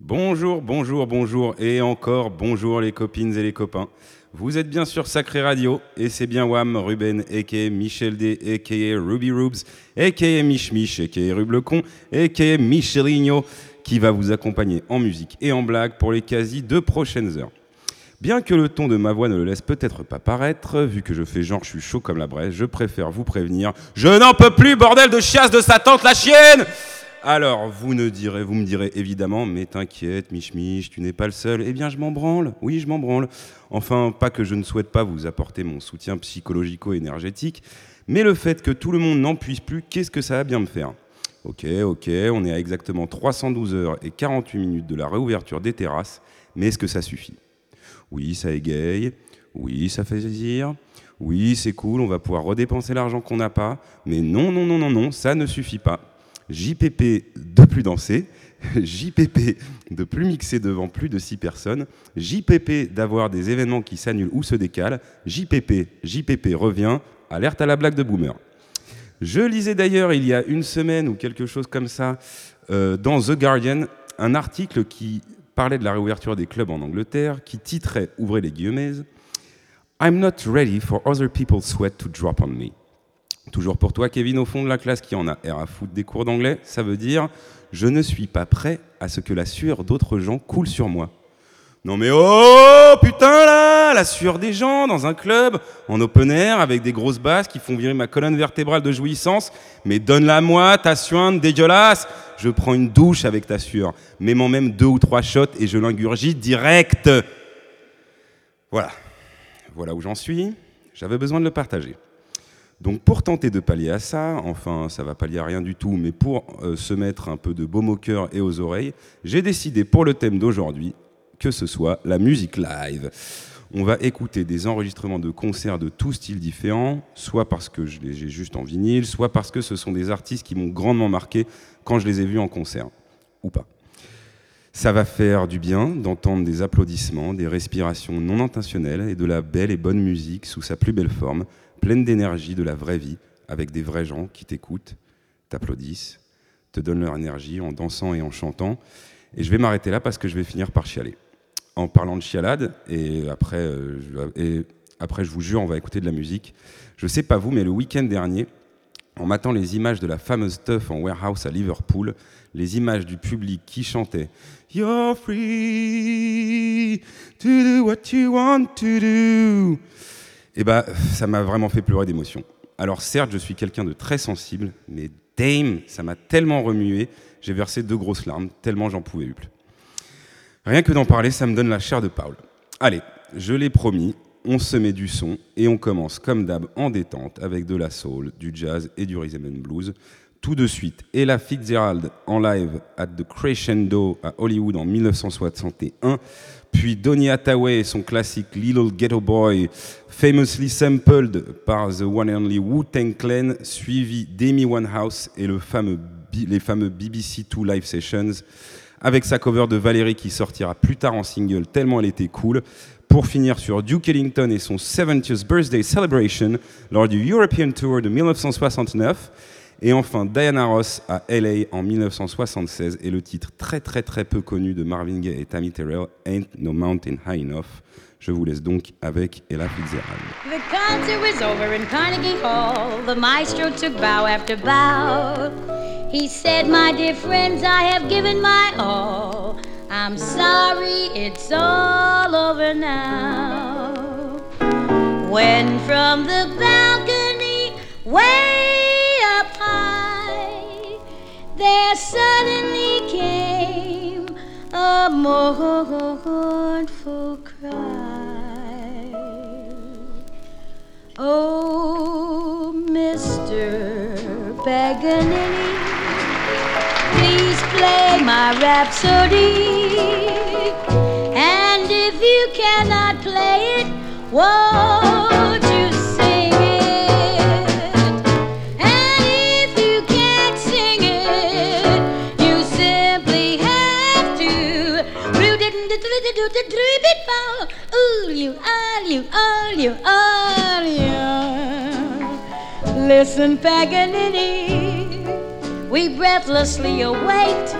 Bonjour, bonjour, bonjour et encore bonjour les copines et les copains. Vous êtes bien sur Sacré Radio et c'est bien Wam, Ruben, a.k.a. Michel D, a.k.a. Ruby Rubes, a.k.a. Mich Mich, a.k.a. Rublecon, a.k.a. Micheligno qui va vous accompagner en musique et en blague pour les quasi deux prochaines heures. Bien que le ton de ma voix ne le laisse peut-être pas paraître, vu que je fais genre je suis chaud comme la braise, je préfère vous prévenir. Je n'en peux plus, bordel de chiasse de sa tante la chienne alors, vous, ne direz, vous me direz évidemment, mais t'inquiète, Mich Mich, tu n'es pas le seul. Eh bien, je m'en branle. Oui, je m'en branle. Enfin, pas que je ne souhaite pas vous apporter mon soutien psychologico-énergétique, mais le fait que tout le monde n'en puisse plus, qu'est-ce que ça va bien me faire? Ok, ok, on est à exactement 312 heures et 48 minutes de la réouverture des terrasses, mais est-ce que ça suffit? Oui, ça égaye. Oui, ça fait plaisir. Oui, c'est cool, on va pouvoir redépenser l'argent qu'on n'a pas. Mais non, non, non, non, non, ça ne suffit pas. JPP de plus danser, JPP de plus mixer devant plus de 6 personnes, JPP d'avoir des événements qui s'annulent ou se décalent, JPP, JPP revient, alerte à la blague de boomer. Je lisais d'ailleurs il y a une semaine ou quelque chose comme ça euh, dans The Guardian un article qui parlait de la réouverture des clubs en Angleterre, qui titrait, ouvrez les guillemets, I'm not ready for other people's sweat to drop on me. Toujours pour toi, Kevin, au fond de la classe qui en a air à foutre des cours d'anglais, ça veut dire je ne suis pas prêt à ce que la sueur d'autres gens coule sur moi. Non mais oh putain là, la sueur des gens dans un club en open air avec des grosses basses qui font virer ma colonne vertébrale de jouissance. Mais donne-la moi ta suinte dégueulasse. Je prends une douche avec ta sueur, mets-moi même deux ou trois shots et je l'ingurgite direct. Voilà, voilà où j'en suis. J'avais besoin de le partager. Donc pour tenter de pallier à ça, enfin ça va pallier à rien du tout, mais pour euh, se mettre un peu de baume au cœur et aux oreilles, j'ai décidé pour le thème d'aujourd'hui que ce soit la musique live. On va écouter des enregistrements de concerts de tous styles différents, soit parce que je les ai juste en vinyle, soit parce que ce sont des artistes qui m'ont grandement marqué quand je les ai vus en concert, ou pas. Ça va faire du bien d'entendre des applaudissements, des respirations non intentionnelles et de la belle et bonne musique sous sa plus belle forme, pleine d'énergie de la vraie vie, avec des vrais gens qui t'écoutent, t'applaudissent, te donnent leur énergie en dansant et en chantant. Et je vais m'arrêter là parce que je vais finir par chialer. En parlant de chialade, et après, euh, je, après je vous jure, on va écouter de la musique. Je sais pas vous, mais le week-end dernier, en m'attendant les images de la fameuse teuf en warehouse à Liverpool, les images du public qui chantait You're free to do what you want to do eh ben, ça m'a vraiment fait pleurer d'émotion. Alors certes, je suis quelqu'un de très sensible, mais Dame, ça m'a tellement remué, j'ai versé deux grosses larmes, tellement j'en pouvais plus. Rien que d'en parler, ça me donne la chair de Paul. Allez, je l'ai promis, on se met du son et on commence comme d'hab en détente avec de la soul, du jazz et du rhythm and blues. Tout de suite, Ella Fitzgerald en live at the Crescendo à Hollywood en 1961 puis Donny Hathaway et son classique Little Ghetto Boy, famously sampled par The One and Only Wu-Tang Clan, suivi d'Amy Winehouse et le fameux, les fameux BBC Two Live Sessions, avec sa cover de Valérie qui sortira plus tard en single tellement elle était cool, pour finir sur Duke Ellington et son 70th Birthday Celebration lors du European Tour de 1969. Et enfin, Diana Ross à LA en 1976 et le titre très très très peu connu de Marvin Gaye et Tammy Terrell, Ain't No Mountain High Enough. Je vous laisse donc avec Ella Fitzgerald. The concert was over in Carnegie Hall. The maestro took bow after bow. He said, My dear friends, I have given my all. I'm sorry, it's all over now. When from the balcony, way up high, there suddenly came a mournful cry. Oh, Mr. Paganini, please play my rhapsody. And if you cannot play it, won't you sing it? And if you can't sing it, you simply have to. Listen, Paganini, we breathlessly await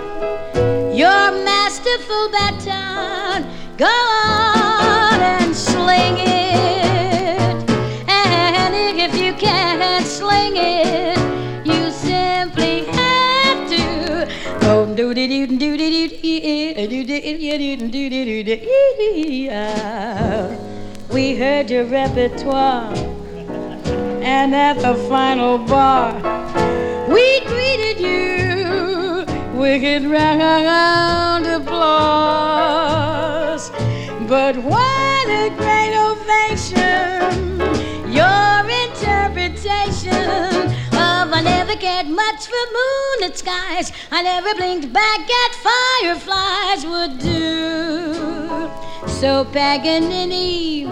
your masterful baton. Go on and sling it. And if you can't sling it, you simply have to. Oh, do do do do do do do do do do We heard your repertoire, and at the final bar, we greeted you with round applause. But what a great ovation! Your interpretation of I never cared much for moonlit skies. I never blinked back at fireflies would do. So Paganini,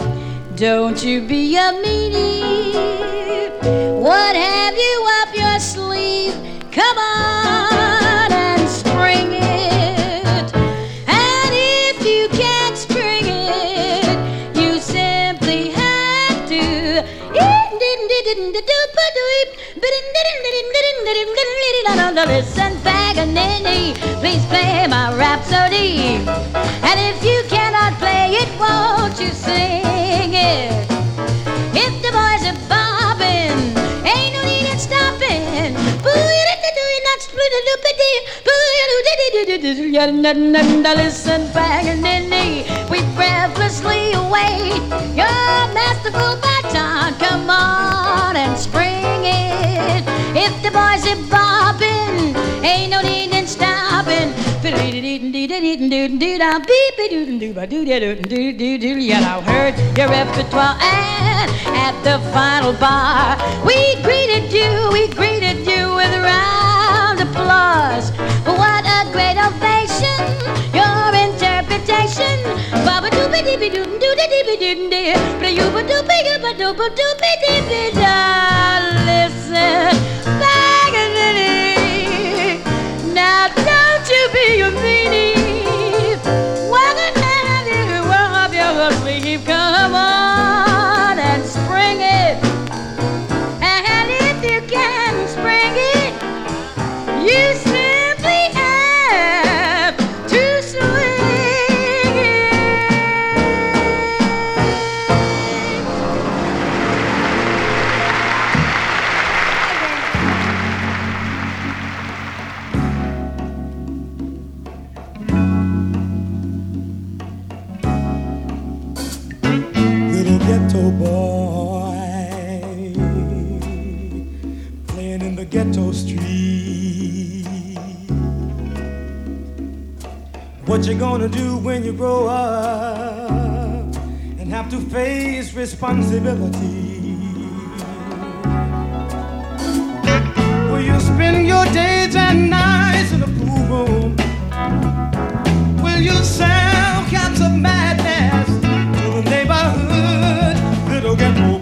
don't you be a meanie. What have you up your sleeve? Come on and spring it. And if you can't spring it, you simply have to. Listen, Paganini, please play my rhapsody. And if you cannot play it, won't you sing Listen, Paganini, we breathlessly await your masterful baton. Come on and spring it. If the boys are bobbing, Yeah, I heard your repertoire, and at the final bar, we greeted you, we greeted you with round applause. What a great ovation! Your interpretation. Baba dooby dooby doo doo doo doo doo doo doo you ba dooby you ba dooba dooby dooby da. Listen, Paganini. Now don't you be a meanie. What you're gonna do when you grow up and have to face responsibility? Will you spend your days and nights in a pool room? Will you sell cats of madness to the neighborhood little ghetto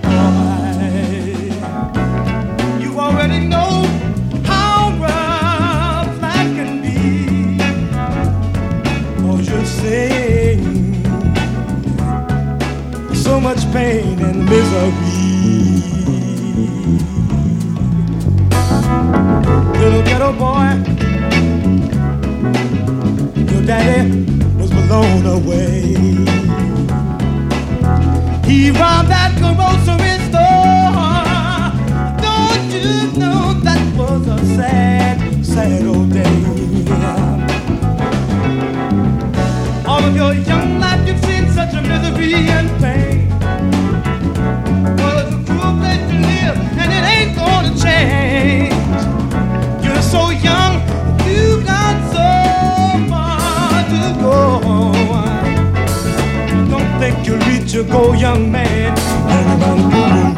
pain and misery. Little ghetto boy your daddy was blown away. He robbed that grocery store. Don't you know that was a sad, sad old day? All of your young life you've seen such a misery and pain. And it ain't gonna change. You're so young, you've got so far to go. Don't think you'll reach your goal, young man.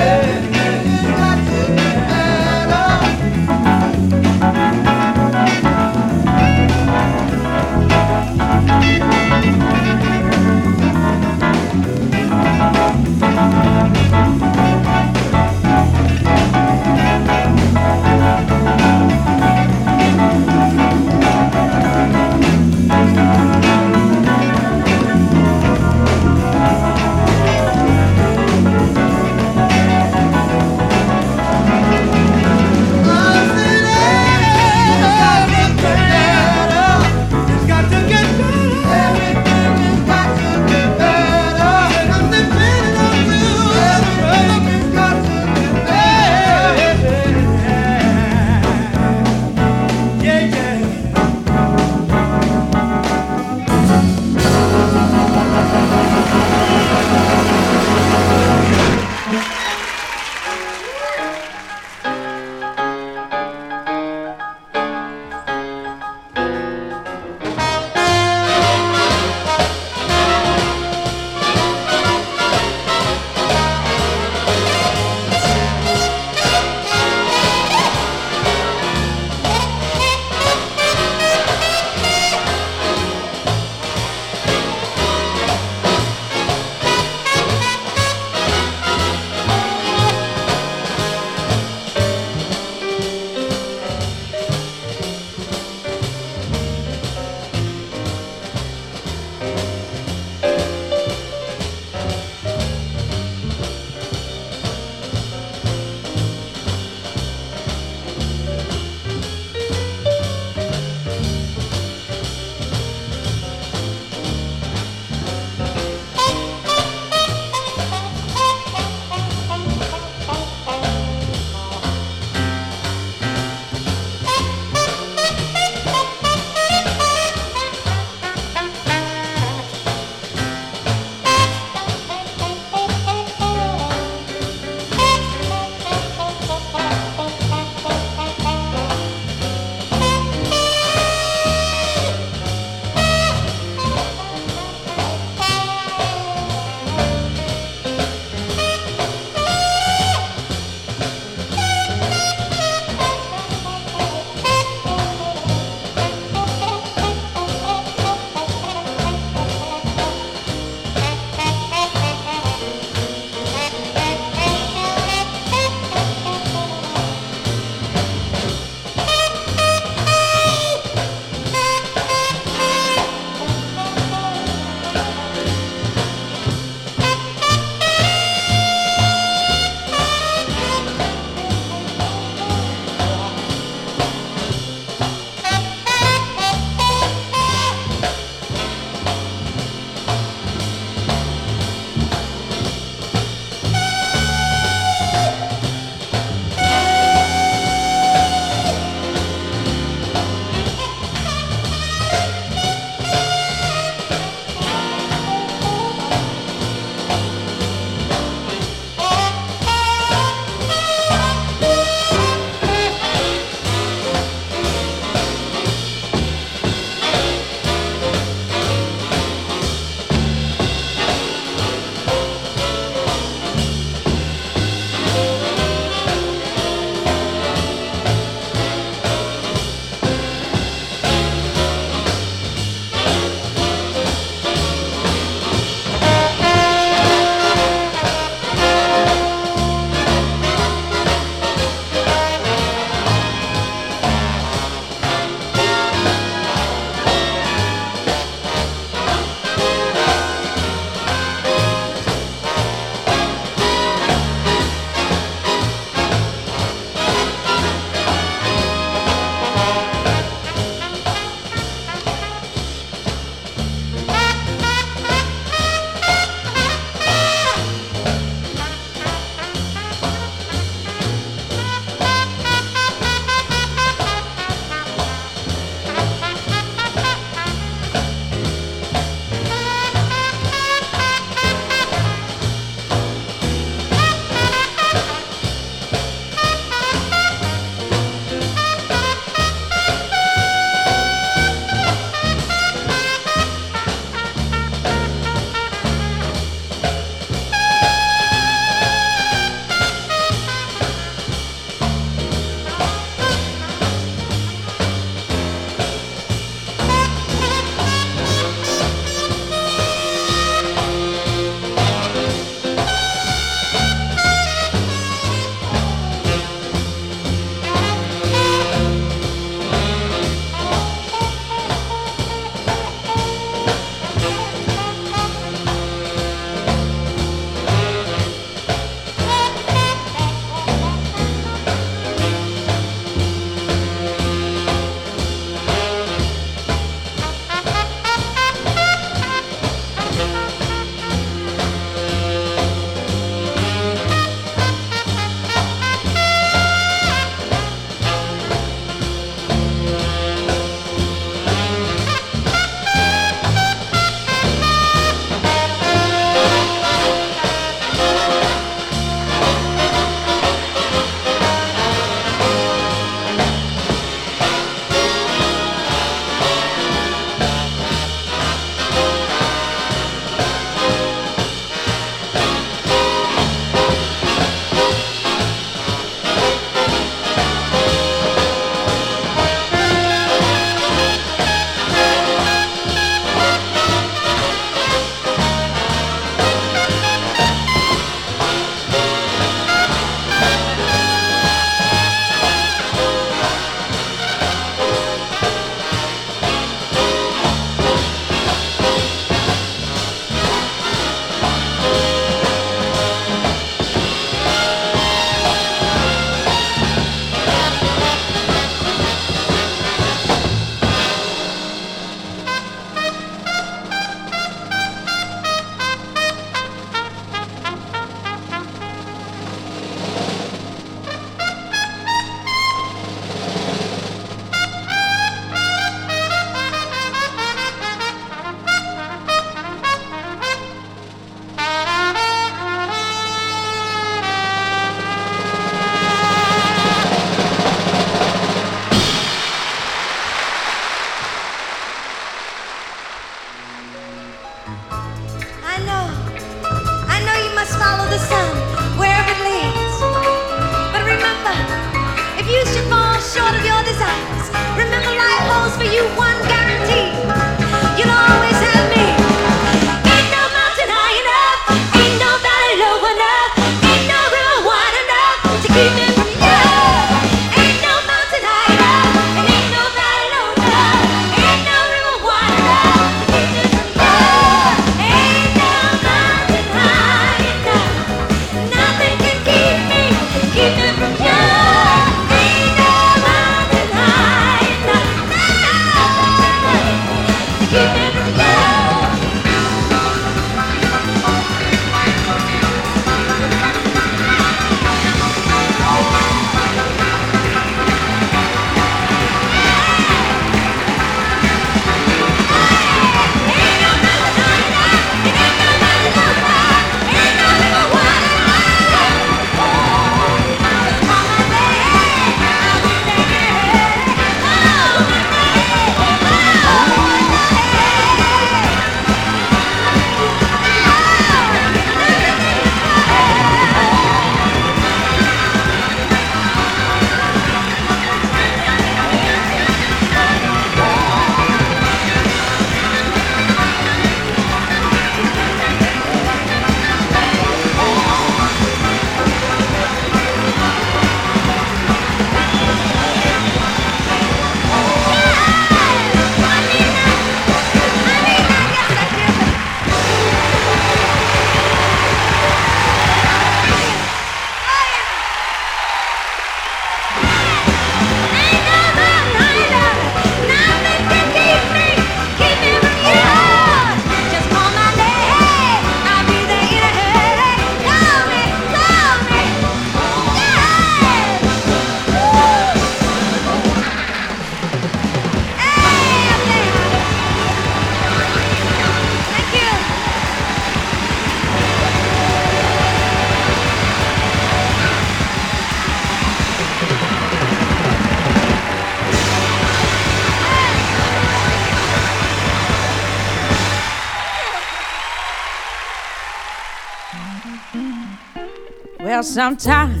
Well, sometimes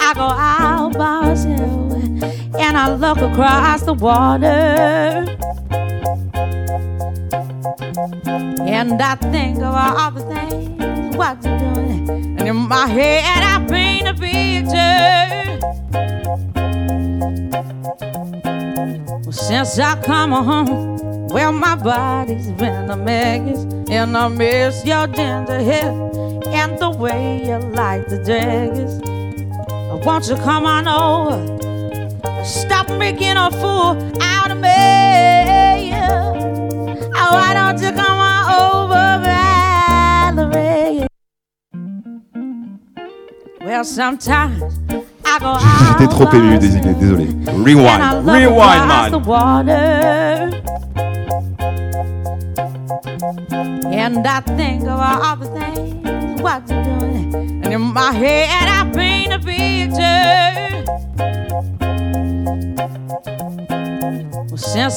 I go out by and I look across the water. And I think of all the things what you're doing. And in my head, I paint a picture. Since I come home, well, my body's been a mess. And I miss your ginger hair way you like the daggers. Won't you come on over? Stop making a fool out of me. Oh, why don't you come on over, Valerie? Well, sometimes I go J'étais out trop by ému, désolé. désolé. Rewind, rewind, the man. water. And I think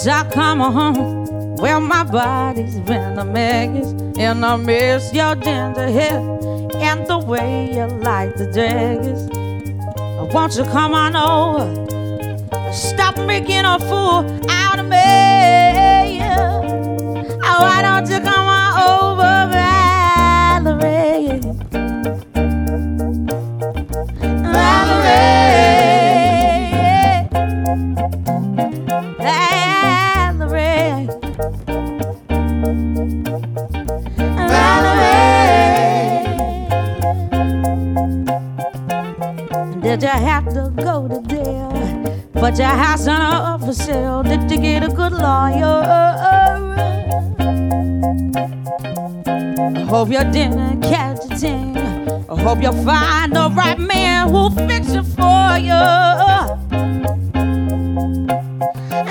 I come home, well, my body's been a mess. And I miss your ginger hair and the way you like the daggers. Won't you come on over? Stop making a fool out of me. Oh, why don't you come hope you didn't catch a. I hope you'll find the right man who'll fix it for you.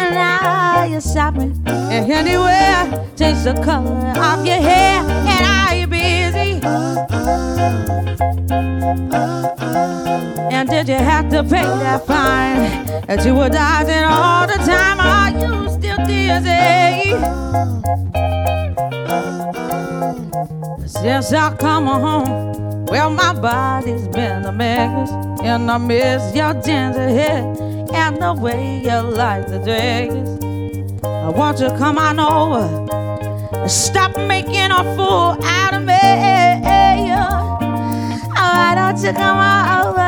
And now you're shopping and anywhere. Change the color of your hair. And are you busy? And did you have to pay that fine that you were dodging all the time? Are you still dizzy? Since I come home, well, my body's been a mess, and I miss your ginger hair and the way you like the dress. I want you to come on over, stop making a fool out of me. Oh, why don't you come on over,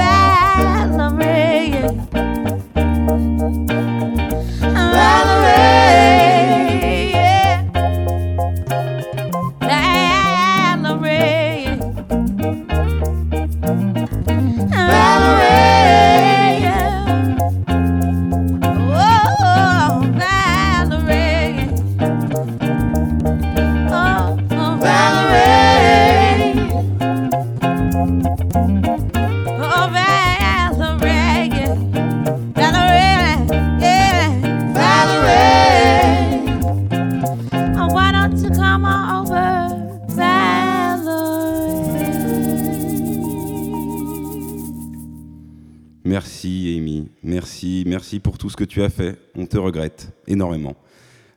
que tu as fait. On te regrette énormément.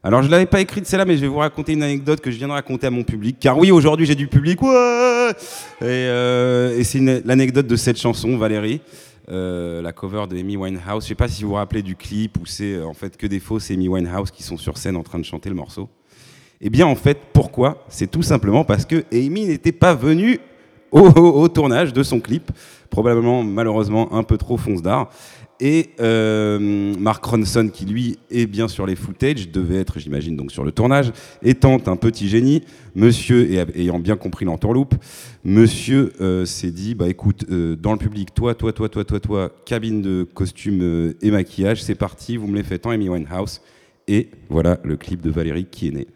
Alors je l'avais pas écrite celle-là, mais je vais vous raconter une anecdote que je viens de raconter à mon public. Car oui, aujourd'hui j'ai du public. Euh, et c'est l'anecdote de cette chanson, Valérie, euh, la cover de Amy Winehouse. Je sais pas si vous vous rappelez du clip où c'est euh, en fait que des fausses Amy Winehouse qui sont sur scène en train de chanter le morceau. Eh bien en fait, pourquoi? C'est tout simplement parce que Amy n'était pas venue au- au tournage de son clip, probablement malheureusement un peu trop fonce d'art. Et euh, Mark Ronson, qui lui est bien sur les footage, devait être, j'imagine, donc sur le tournage, étant un petit génie, monsieur, et ayant bien compris l'entourloupe, monsieur euh, s'est dit, bah écoute, euh, dans le public, toi, toi, toi, toi, toi, toi, cabine de costume et maquillage, c'est parti, vous me les faites en Amy Winehouse. Et voilà le clip de Valérie qui est né.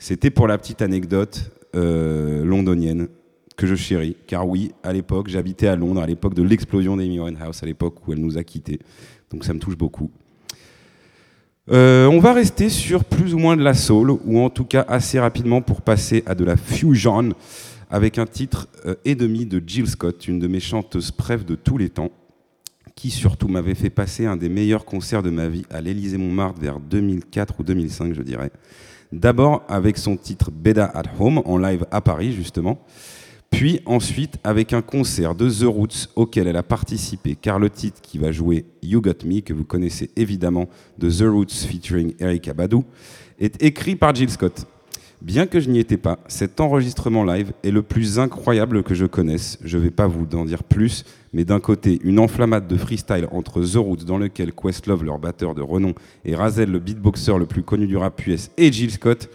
C'était pour la petite anecdote londonienne que je chéris, car oui, à l'époque, j'habitais à Londres, à l'époque de l'explosion d'Amy Winehouse, à l'époque où elle nous a quittés. Donc ça me touche beaucoup. Euh, on va rester sur plus ou moins de la soul, ou en tout cas assez rapidement pour passer à de la fusion, avec un titre euh, et demi de Jill Scott, une de mes chanteuses préf de tous les temps, qui surtout m'avait fait passer un des meilleurs concerts de ma vie à l'Élysée-Montmartre vers 2004 ou 2005, je dirais. D'abord avec son titre Beda at Home en live à Paris, justement. Puis ensuite avec un concert de The Roots auquel elle a participé, car le titre qui va jouer You Got Me, que vous connaissez évidemment de The Roots featuring Erika Badu, est écrit par Jill Scott. Bien que je n'y étais pas, cet enregistrement live est le plus incroyable que je connaisse. Je ne vais pas vous en dire plus, mais d'un côté, une enflammade de freestyle entre The Roots, dans lequel Questlove, leur batteur de renom, et Razel, le beatboxer le plus connu du rap US, et Jill Scott,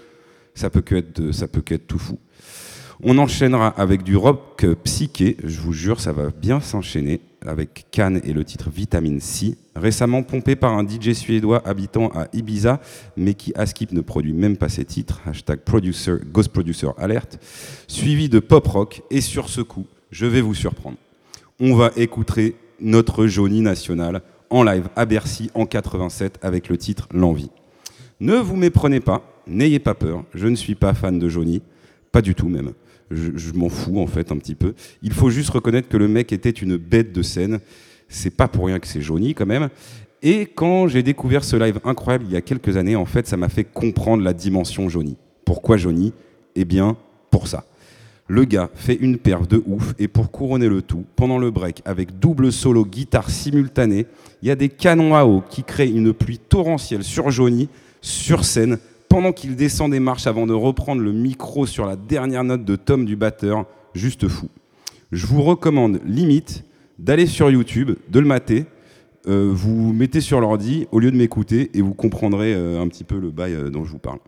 ça peut que peut que être tout fou. On enchaînera avec du rock psyché, je vous jure, ça va bien s'enchaîner, avec Cannes et le titre Vitamine C, récemment pompé par un DJ suédois habitant à Ibiza, mais qui à Skip ne produit même pas ses titres, hashtag producer, Ghost Producer Alert, suivi de pop rock, et sur ce coup, je vais vous surprendre. On va écouter notre Johnny national en live à Bercy en 87 avec le titre L'envie. Ne vous méprenez pas, n'ayez pas peur, je ne suis pas fan de Johnny, pas du tout même. Je, m'en fous en fait un petit peu. Il faut juste reconnaître que le mec était une bête de scène. C'est pas pour rien que c'est Johnny quand même. Et quand j'ai découvert ce live incroyable il y a quelques années, en fait, ça m'a fait comprendre la dimension Johnny. Pourquoi Johnny Eh bien, pour ça. Le gars fait une perf de ouf et pour couronner le tout, pendant le break, avec double solo guitare simultanée, il y a des canons à eau qui créent une pluie torrentielle sur Johnny, sur scène, pendant qu'il descend des marches avant de reprendre le micro sur la dernière note de Tom du batteur, juste fou. Je vous recommande limite d'aller sur YouTube, de le mater, euh, vous mettez sur l'ordi au lieu de m'écouter et vous comprendrez euh, un petit peu le bail euh, dont je vous parle.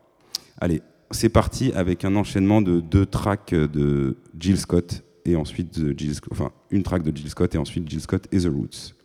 Allez, c'est parti avec un enchaînement de deux tracks de Jill Scott et ensuite Jill enfin une track de Jill Scott et ensuite Jill Scott et The Roots.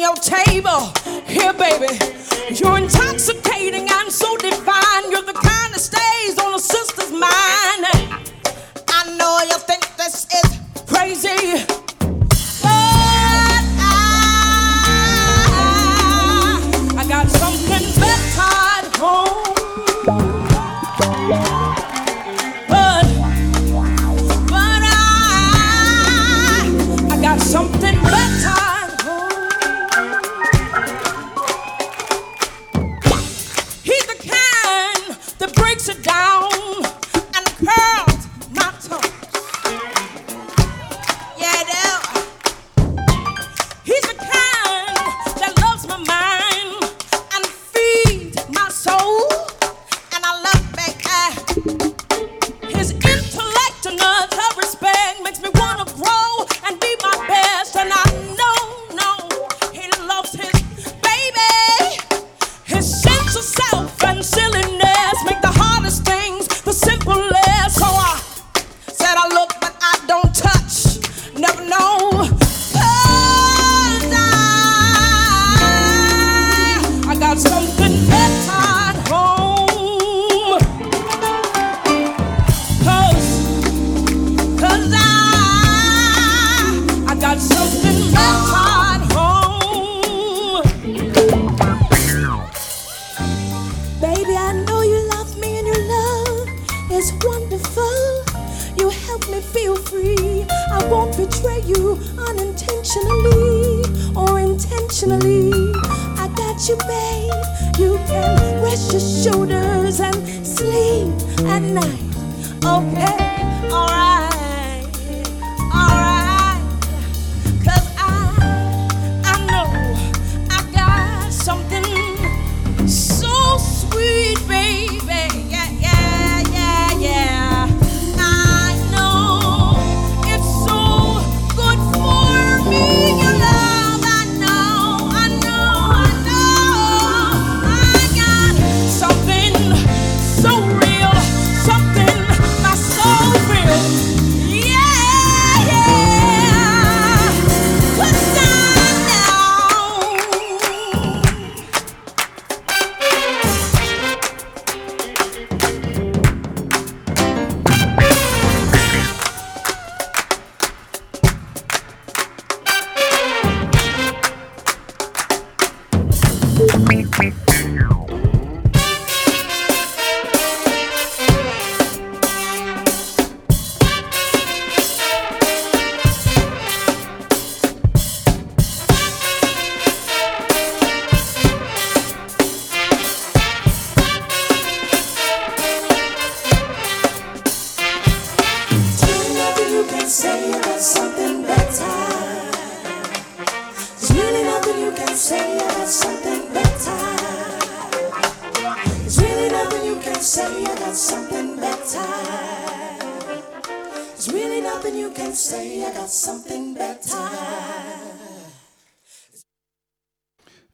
Your table. Here, baby, you're intoxicating and so divine. You're the kind that stays on a sister's mind. I know you think this is crazy.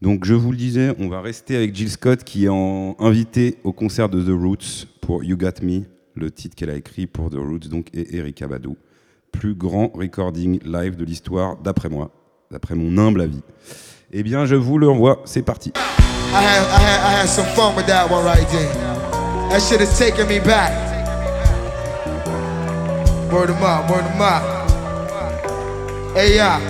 Donc je vous le disais, on va rester avec Jill Scott qui est en invité au concert de The Roots pour You Got Me, le titre qu'elle a écrit pour The Roots donc et Erika Badu. Plus grand recording live de l'histoire d'après moi, d'après mon humble avis. Eh bien je vous le renvoie, c'est parti. I had, I had, I had some fun with that one right there. That shit is taking me back. Word them up, word them up. Hey, yeah.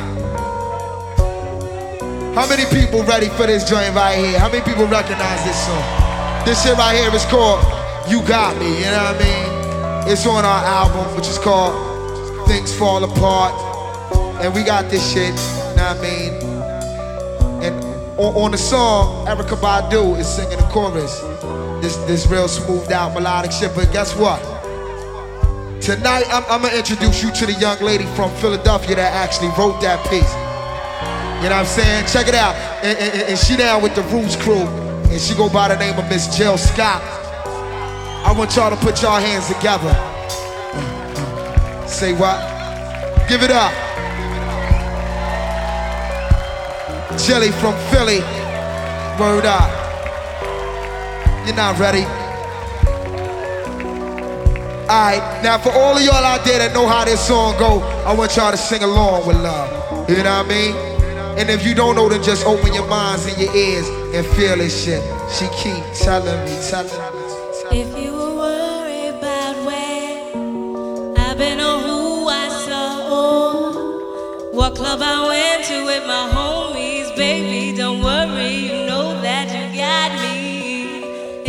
How many people ready for this joint right here? How many people recognize this song? This shit right here is called You Got Me, you know what I mean? It's on our album, which is called Things Fall Apart. And we got this shit, you know what I mean? And on, on the song, Erica Badu is singing the chorus. This this real smoothed out melodic shit. But guess what? Tonight I'm, I'm gonna introduce you to the young lady from Philadelphia that actually wrote that piece. You know what I'm saying? Check it out. And, and- and she down with the Roots crew, and she go by the name of Miss Jill Scott. I want y'all to put y'all hands together. Say what? Give it up. Jelly from Philly. Word up. You're not ready. Alright, now for all of y'all out there that know how this song go, I want y'all to sing along with love. You know what I mean? And if you don't know, then just open your minds and your ears and feel this shit. She keep telling me, telling me. If you were worried about where I've been or who I saw what club I went to with my homies, baby, don't worry, you know that you got me.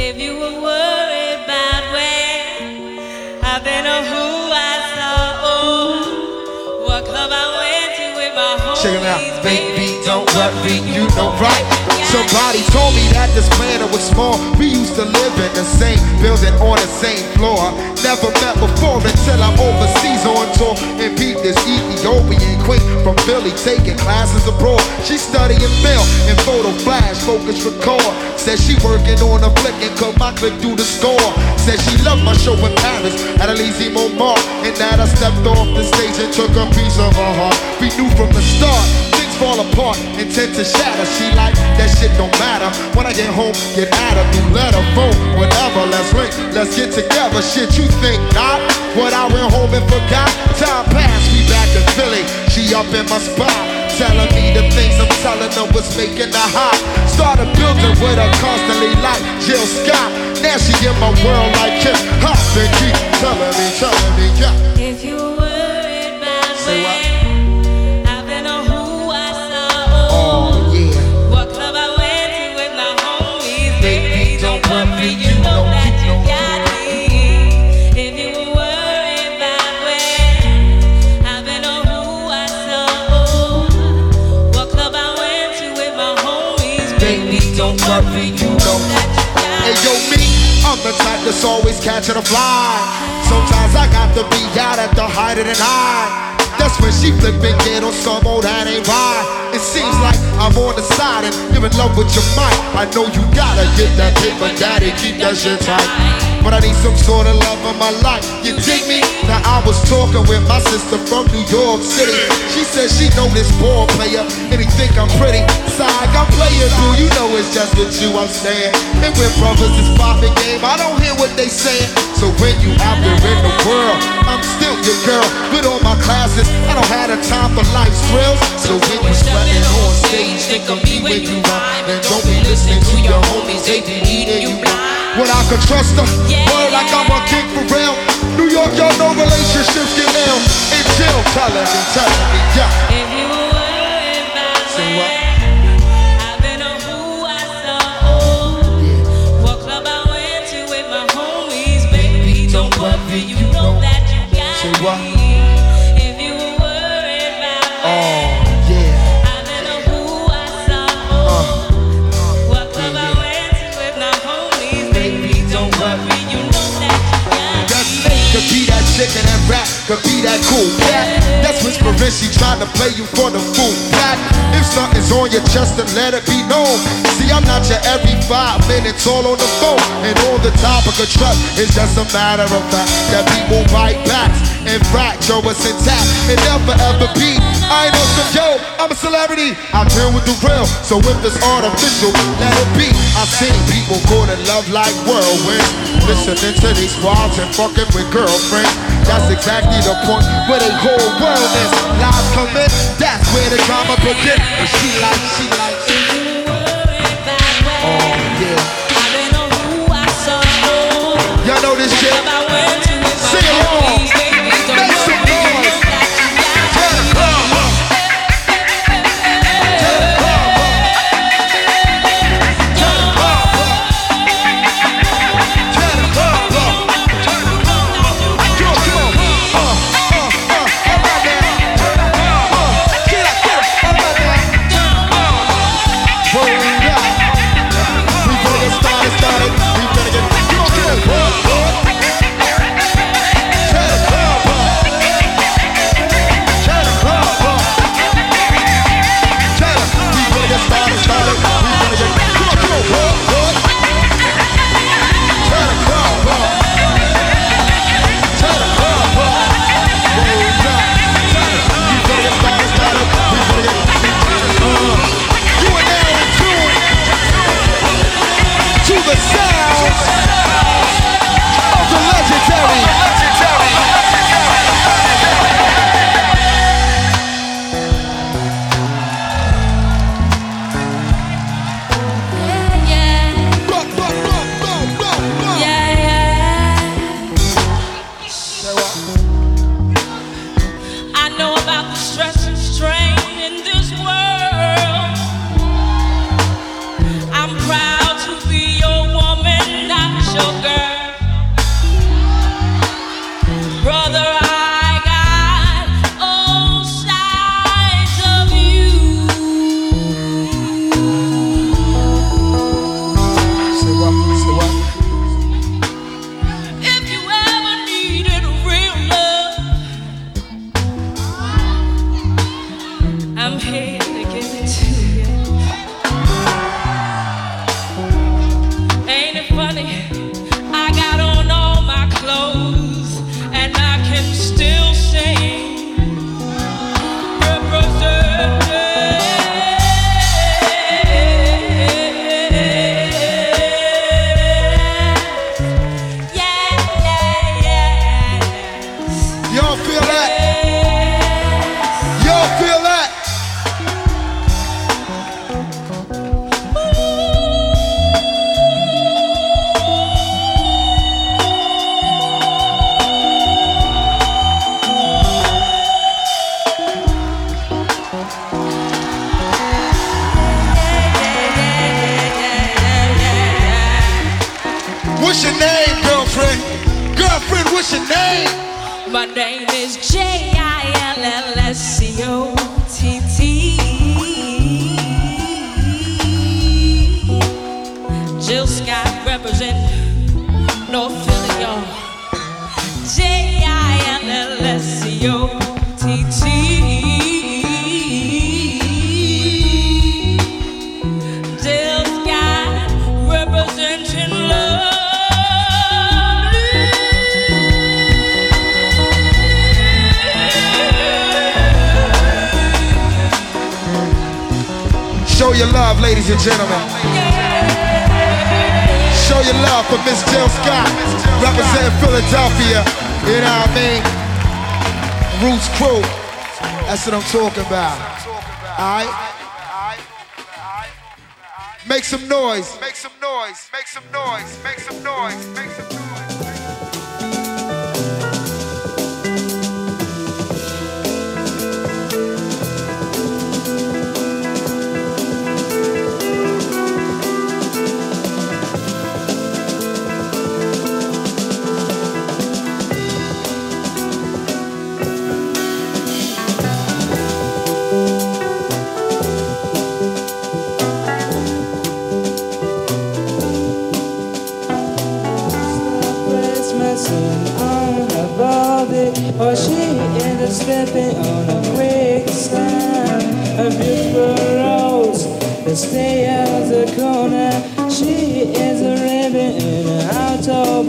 If you were worried about where I've been or who I saw or what club I went to with my homies, Check it out, baby, don't worry, you know right. Somebody told me that this planet was small. We used to live in the same building on the same floor. Never met before until I'm overseas on tour and beat this Ethiopian queen from Philly taking classes abroad. She studying film and photo flash, focus record. Said she working on a flick and cut my clip through the score. Said she loved my show in Paris at Elysee Montmartre, and that I stepped off the stage and took a piece of her heart. We knew from the start things fall apart and tend to shatter. She like that shit don't matter. When I get home, get at her, new letter, phone, whatever. Let's link, let's get together. Shit, you think not? What I went home and forgot? Time passed, we back in Philly. She up in my spot. Telling me the things I'm telling her was making her hot. Started building with her constantly like Jill Scott. Now she in my world like hip hop and keep telling me, telling me, yeah. Don't you yo, me, I'm the type that's always catching a fly. Sometimes I got to be out at the height of the night. That's when she flip and get on some old that ain't right. It seems like I'm on the side and you're in love with your mind. I know you gotta get that paper, daddy, keep that shit tight. But I need some sort of love in my life. You dig me? Now I was talking with my sister from New York City. She said she know this ball player and he think I'm pretty. Side, I'm playing through, you know it's just with you I'm staying. And when brothers is popping game, I don't hear what they saying. So when you out there in the world, I'm still your girl. With all my classes, I don't have the time for life's thrills. So when you sweating on stage, think of me when you rhyme. And don't be listening to your homies, they be eating you blind. When I could trust her, word like I'm a king for real. New York, y'all know relationships get ill. In jail, telling me, telling me, yeah. If you were worried about Say what? where could be that chick and rap, could be that cool cat. That's whispering, she trying to play you for the fool cat. If something's on your chest, then let it be known. See, I'm not your every five minutes all on the phone. And on the topic of trust, it's just a matter of fact that people write backs and fracture us intact. It never ever be. I on some yo, I'm a celebrity. I'm here with the real, so if it's artificial, let it be. I've seen people go to love like whirlwind, listening to these squads and fucking with girlfriends. That's exactly the point where they whole world is. Lies come in, that's where the drama begins. And she she like, that stay out the corner. She is a ribbon in an out of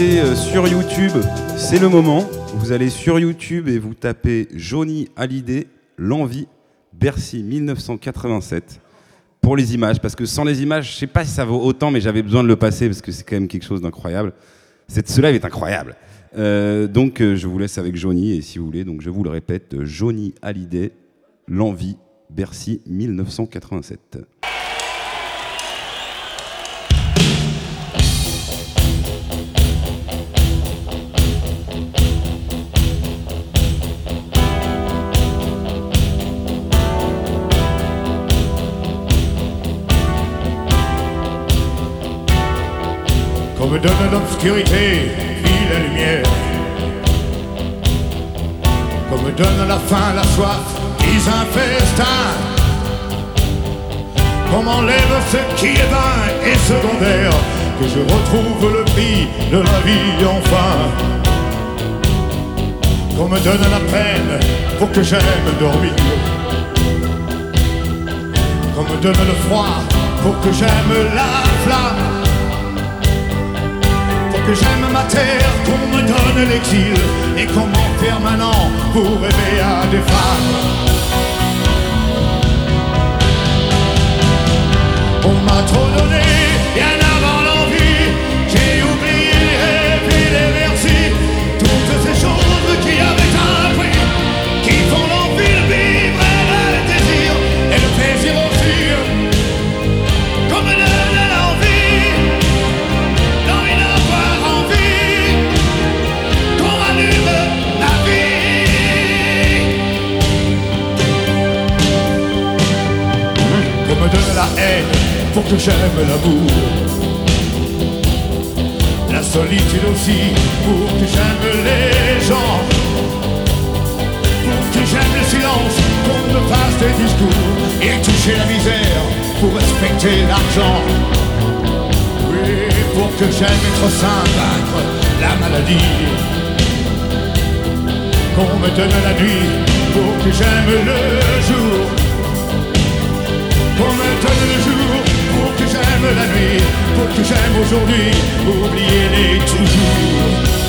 euh, sur YouTube, c'est le moment. Vous allez sur YouTube et vous tapez Johnny Hallyday, L'Envie, Bercy 1987 pour les images. Parce que sans les images, je sais pas si ça vaut autant, mais j'avais besoin de le passer parce que c'est quand même quelque chose d'incroyable. Ce live est incroyable. Euh, donc euh, je vous laisse avec Johnny et si vous voulez, donc je vous le répète, Johnny Hallyday, L'Envie, Bercy 1987. Comme donne l'obscurité, puis la lumière. Comme donne la faim, la soif, ils un festin. Comme enlève ce qui est vain et secondaire, que je retrouve le prix de la vie enfin. Qu'on me donne la peine pour que j'aime dormir. Qu'on me donne le froid pour que j'aime la flamme j'aime ma terre, qu'on me donne l'exil et qu'on m'en permanent pour rêver à des femmes? que j'aime l'amour. La solitude aussi, pour que j'aime les gens. Pour que j'aime le silence, qu'on me fasse des discours. Et toucher la misère, pour respecter l'argent. Oui, pour que j'aime être sain, vaincre la maladie qu'on me donne la nuit pour que j'aime le jour. Qu'on me donne le jour j'aime la nuit. Que j'aime aujourd'hui, oublier les toujours.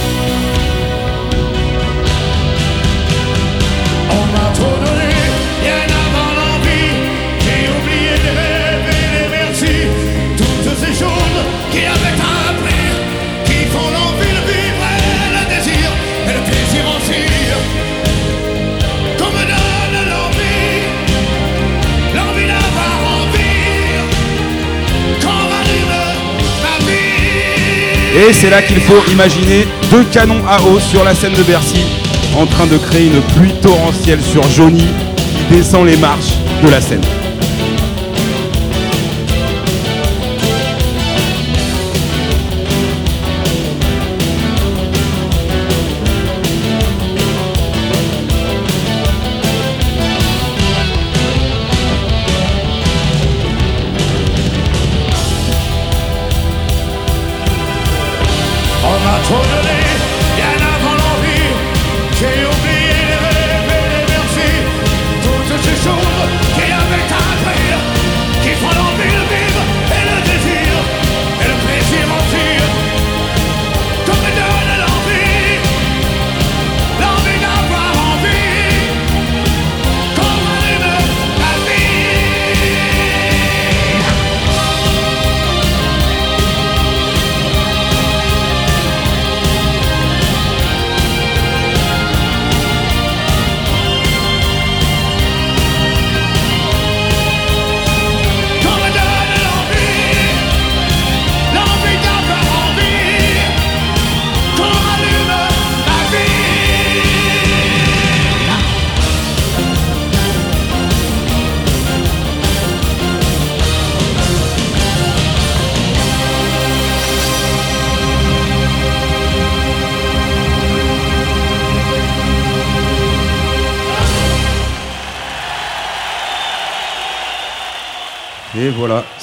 Et c'est là qu'il faut imaginer deux canons à eau sur la scène de Bercy en train de créer une pluie torrentielle sur Johnny qui descend les marches de la scène.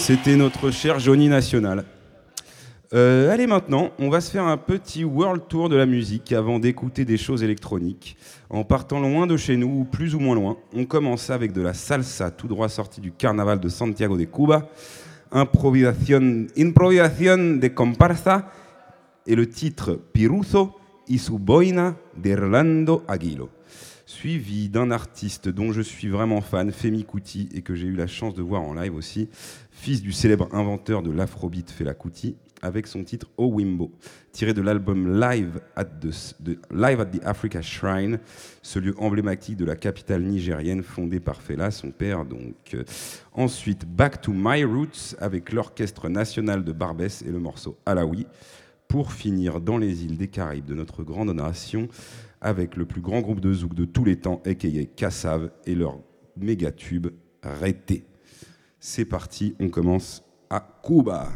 C'était notre cher Johnny National. Euh, allez maintenant, on va se faire un petit world tour de la musique avant d'écouter des choses électroniques. En partant loin de chez nous, ou plus ou moins loin, on commence avec de la salsa tout droit sortie du carnaval de Santiago de Cuba, improvisación, improvisación de comparsa et le titre Piruzo y su boina d'Erlando Aguilo. Suivi d'un artiste dont je suis vraiment fan, Femi Kuti, et que j'ai eu la chance de voir en live aussi, fils du célèbre inventeur de l'afrobeat Fela Kuti, avec son titre O Wimbo, tiré de l'album Live at, the, Africa Shrine, ce lieu emblématique de la capitale nigérienne fondée par Fela, son père donc. Ensuite, Back to My Roots avec l'Orchestre national de Barbès et le morceau Alaoui, pour finir dans les îles des Caraïbes de notre grande nation avec le plus grand groupe de zouk de tous les temps, a.k.a. Kassav, et leur méga tube Rété. C'est parti, on commence à Cuba.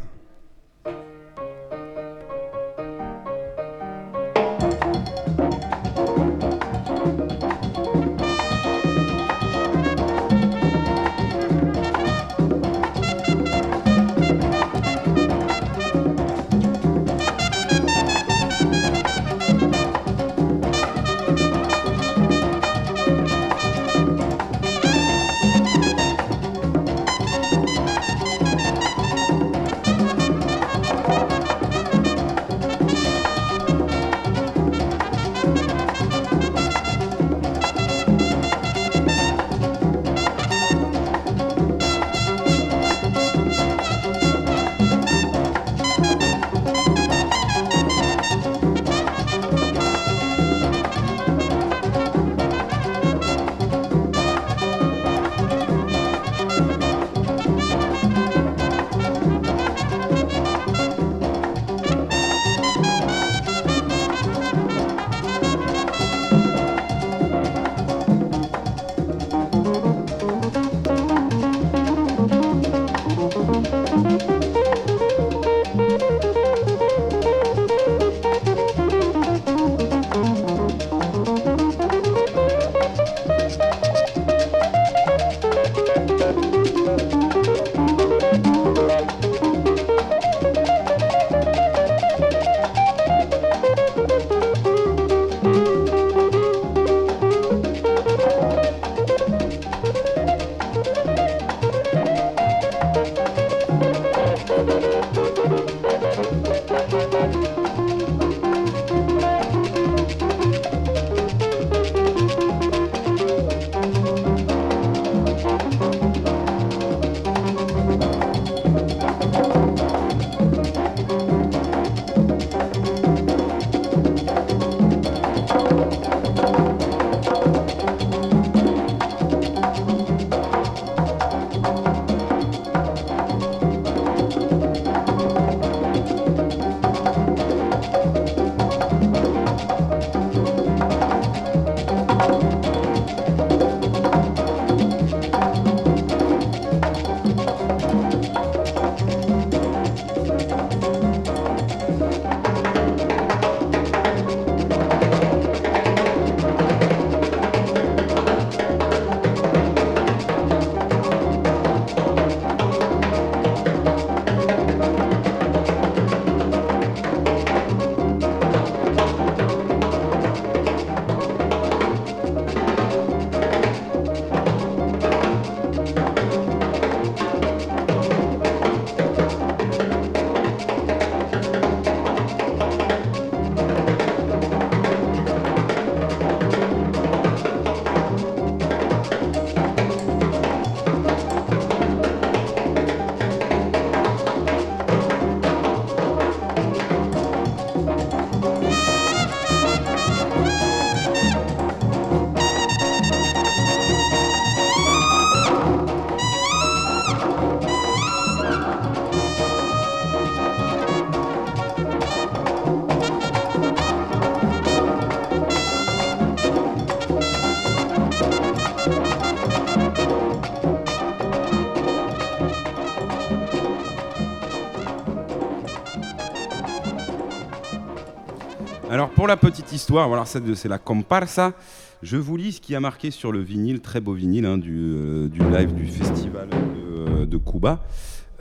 La petite histoire, voilà, c'est la comparsa. Je vous lis ce qui a marqué sur le vinyle, très beau vinyle hein, du, euh, du live du festival de, de Cuba,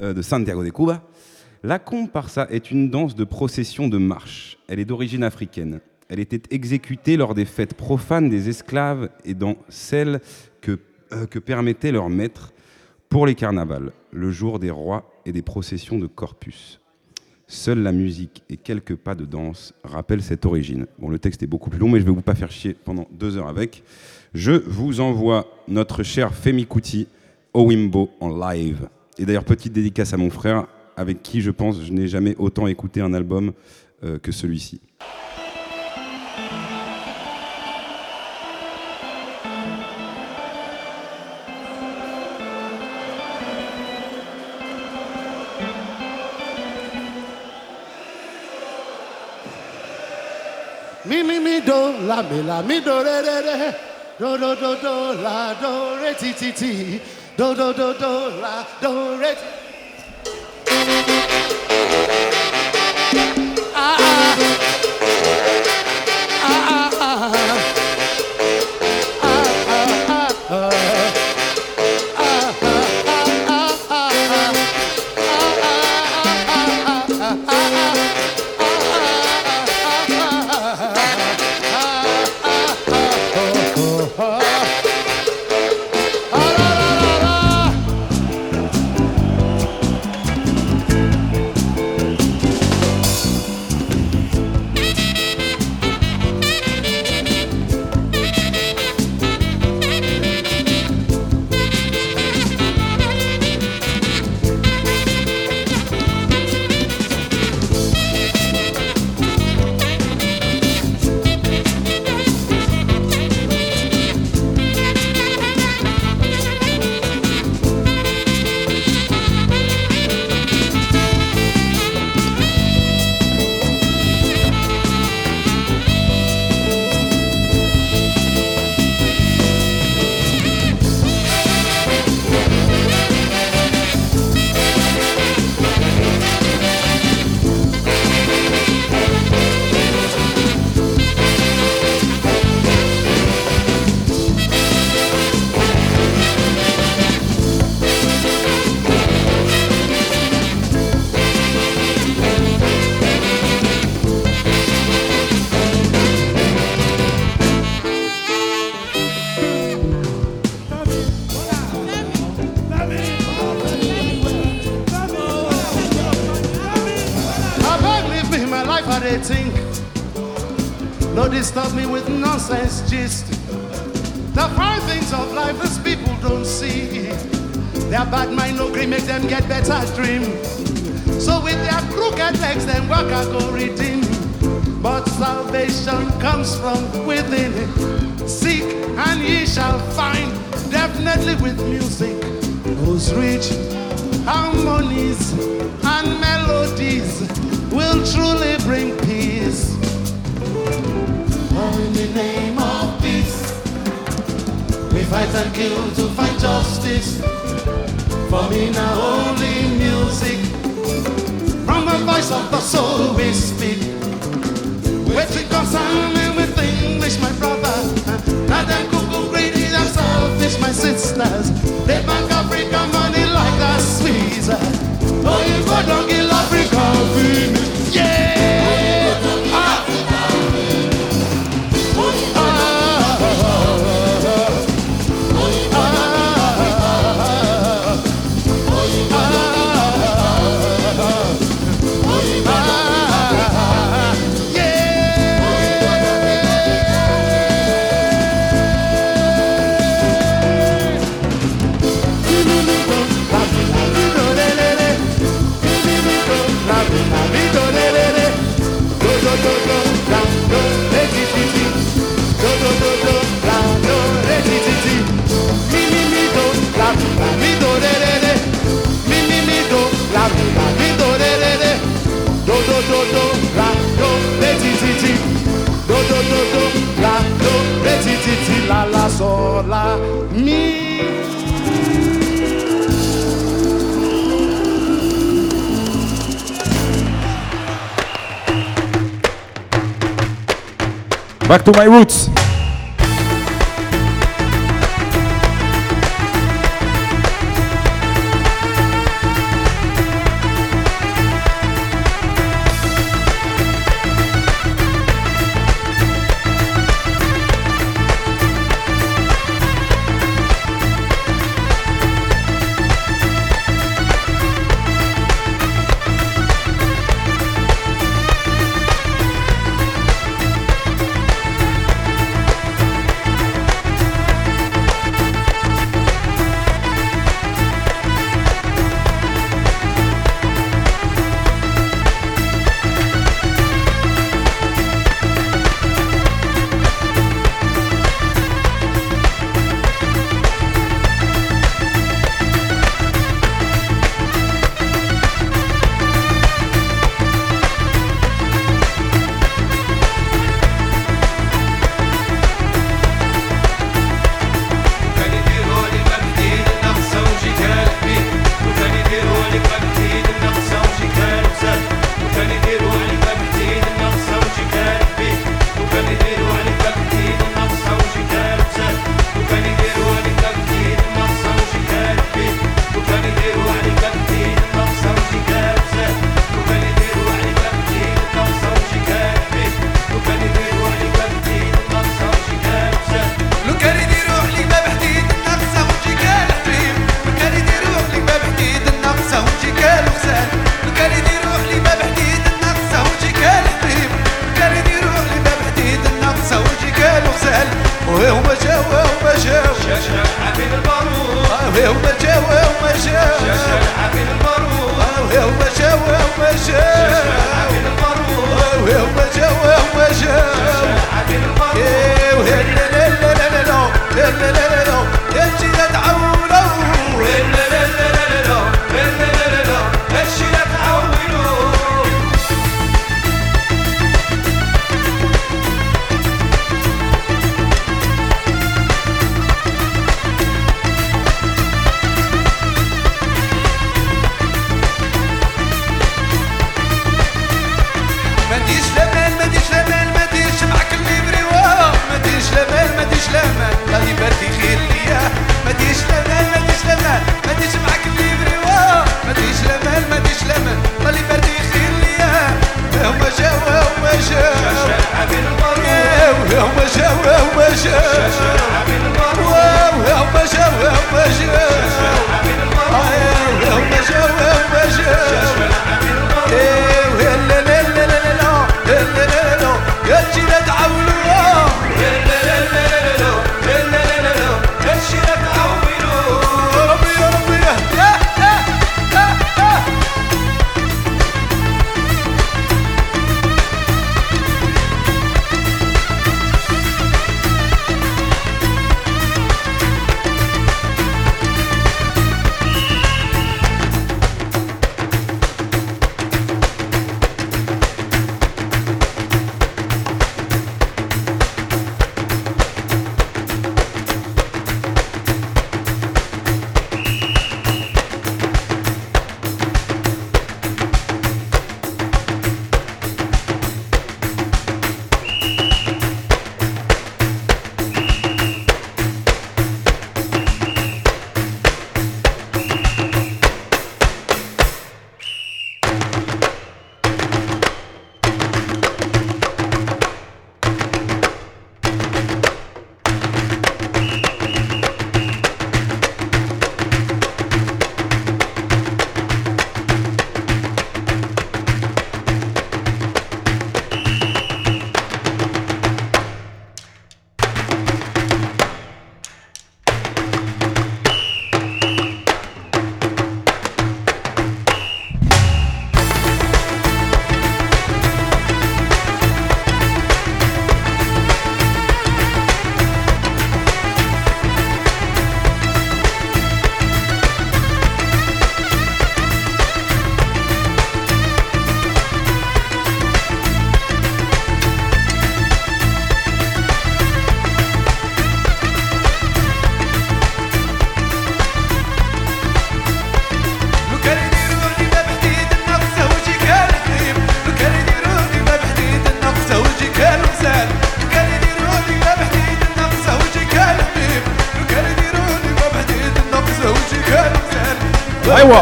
euh, de Santiago de Cuba. La comparsa est une danse de procession de marche. Elle est d'origine africaine. Elle était exécutée lors des fêtes profanes des esclaves et dans celles que, euh, que permettaient leurs maîtres pour les carnavals, le jour des rois et des processions de corpus. Seule la musique et quelques pas de danse rappellent cette origine. Bon, le texte est beaucoup plus long, mais je ne vais vous pas faire chier pendant deux heures avec. Je vous envoie notre cher Femi Kuti au Wimbo en live. Et d'ailleurs, petite dédicace à mon frère, avec qui je pense je n'ai jamais autant écouté un album euh, que celui-ci. Mi mi mi do la mi la mi do re re re do do do do la do re ti ti ti do do do do la do re ti. To my roots.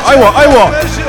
爱我爱我。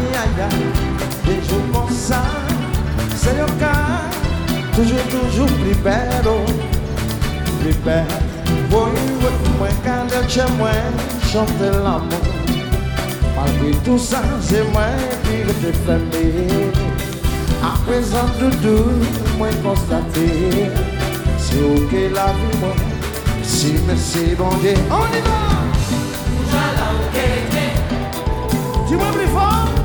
jours comme ça, c'est le cas, toujours, toujours plus belle, oh, plus belle. Oui, moi, quand chez moi, chanter l'amour. Malgré tout ça, c'est moi qui le fermé. À présent, doudou, moi, constaté, c'est ok la vie, moi. Si, merci, bon Dieu, on y va! Dis-moi plus fort.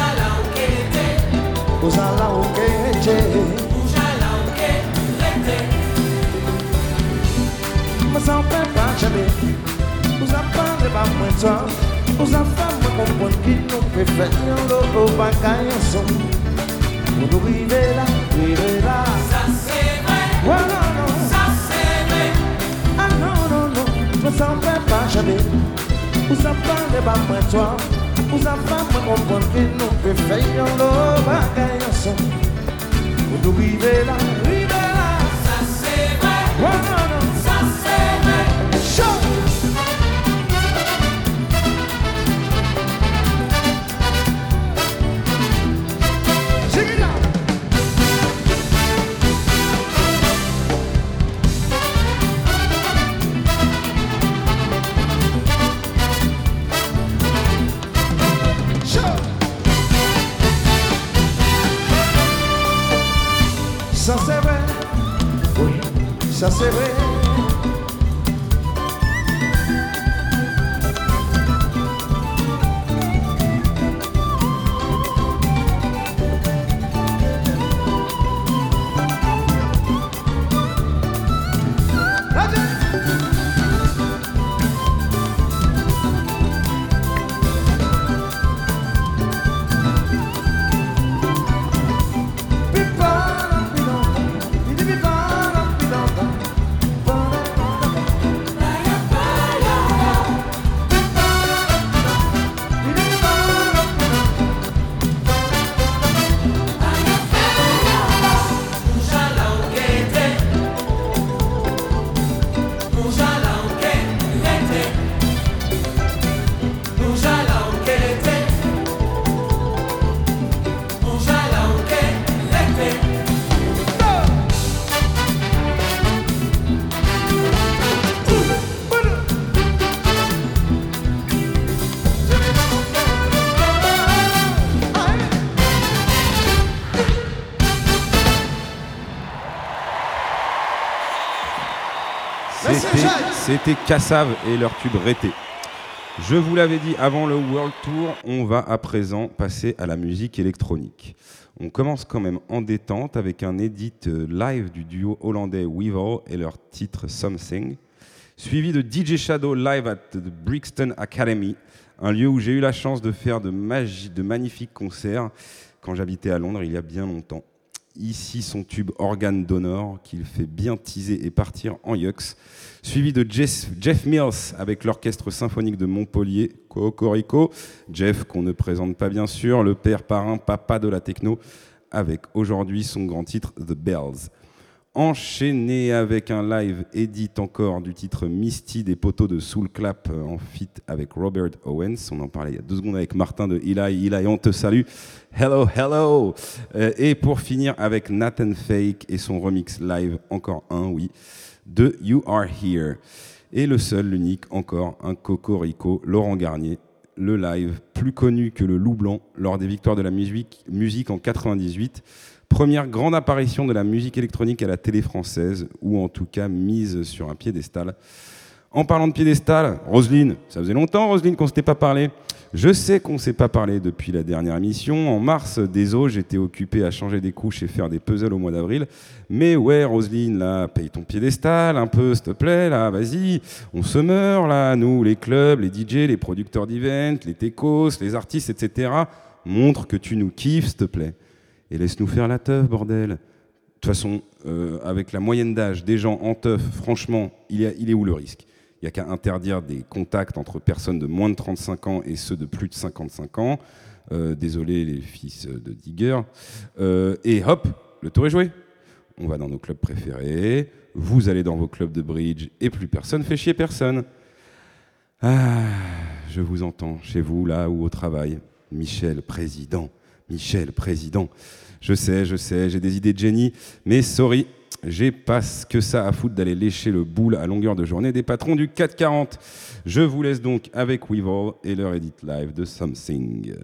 Allez où qu'elle Vous allez où qu'elle Me sens pas jamais. Vous apprenez pas moins toi. Vous enfants me comprennent qui nous fait faire le bagaille ensemble. Vous nous vivez là, vivez là. Ça. Ça. Ah non, non, non. Fais pas jamais. Vous apprenez pas moins toi. Vous enfants me comprennent qui nous fait faire le bagaille ensemble. Vous nous vivez là, vivez là. Ça c'est vrai. Ouais, ça c'est vrai. C'était Kassav et leur tube Rété. Je vous l'avais dit avant le World Tour, on va à présent passer à la musique électronique. On commence quand même en détente avec un edit euh, live du duo hollandais Weevil et leur titre Something, suivi de DJ Shadow live at the Brixton Academy, un lieu où j'ai eu la chance de faire de, magi- de magnifiques concerts quand j'habitais à Londres il y a bien longtemps. Ici son tube Organ Donor qu'il fait bien teaser et partir en yux, suivi de Jeff, Mills avec l'orchestre symphonique de Montpellier, Cocorico, Jeff qu'on ne présente pas bien sûr, le père parrain, papa de la techno, avec aujourd'hui son grand titre The Bells. Enchaîné avec un live edit encore du titre Misty des poteaux de Soul Clap euh, en feat avec Robert Owens. On en parlait il y a deux secondes avec Martin de Eli. Eli, on te salue. Hello, hello. Euh, et pour finir avec Nathan Fake et son remix live, encore un, oui, de You Are Here. Et le seul, l'unique, encore un Cocorico, Laurent Garnier, le live plus connu que le Loup Blanc lors des victoires de la musique, musique en 98. Première grande apparition de la musique électronique à la télé française, ou en tout cas mise sur un piédestal. En parlant de piédestal, Roselyne, ça faisait longtemps, Roselyne, qu'on ne s'était pas parlé. Je sais qu'on ne s'est pas parlé depuis la dernière émission. En mars, eaux, j'étais occupé à changer des couches et faire des puzzles au mois d'avril. Mais ouais, Roselyne, là, paye ton piédestal un peu, s'il te plaît, là, vas-y. On se meurt, là, nous, les clubs, les DJ, les producteurs d'events, les techos, les artistes, etc. Montre que tu nous kiffes, s'il te plaît. Et laisse-nous faire la teuf, bordel. De toute façon, euh, avec la moyenne d'âge des gens en teuf, franchement, il, est où le risque? Il n'y a qu'à interdire des contacts entre personnes de moins de 35 ans et ceux de plus de 55 ans. Euh, désolé les fils de digger. Euh, et hop, le tour est joué. On va dans nos clubs préférés, vous allez dans vos clubs de bridge et plus personne fait chier personne. Ah, je vous entends chez vous, là ou au travail. Michel, président. Michel, président. Je sais, je sais, j'ai des idées de génie, mais sorry, j'ai pas que ça à foutre d'aller lécher le boule à longueur de journée des patrons du 440. Je vous laisse donc avec Weevil et leur edit live de Something.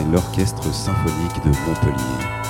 Et l'Orchestre symphonique de Montpellier.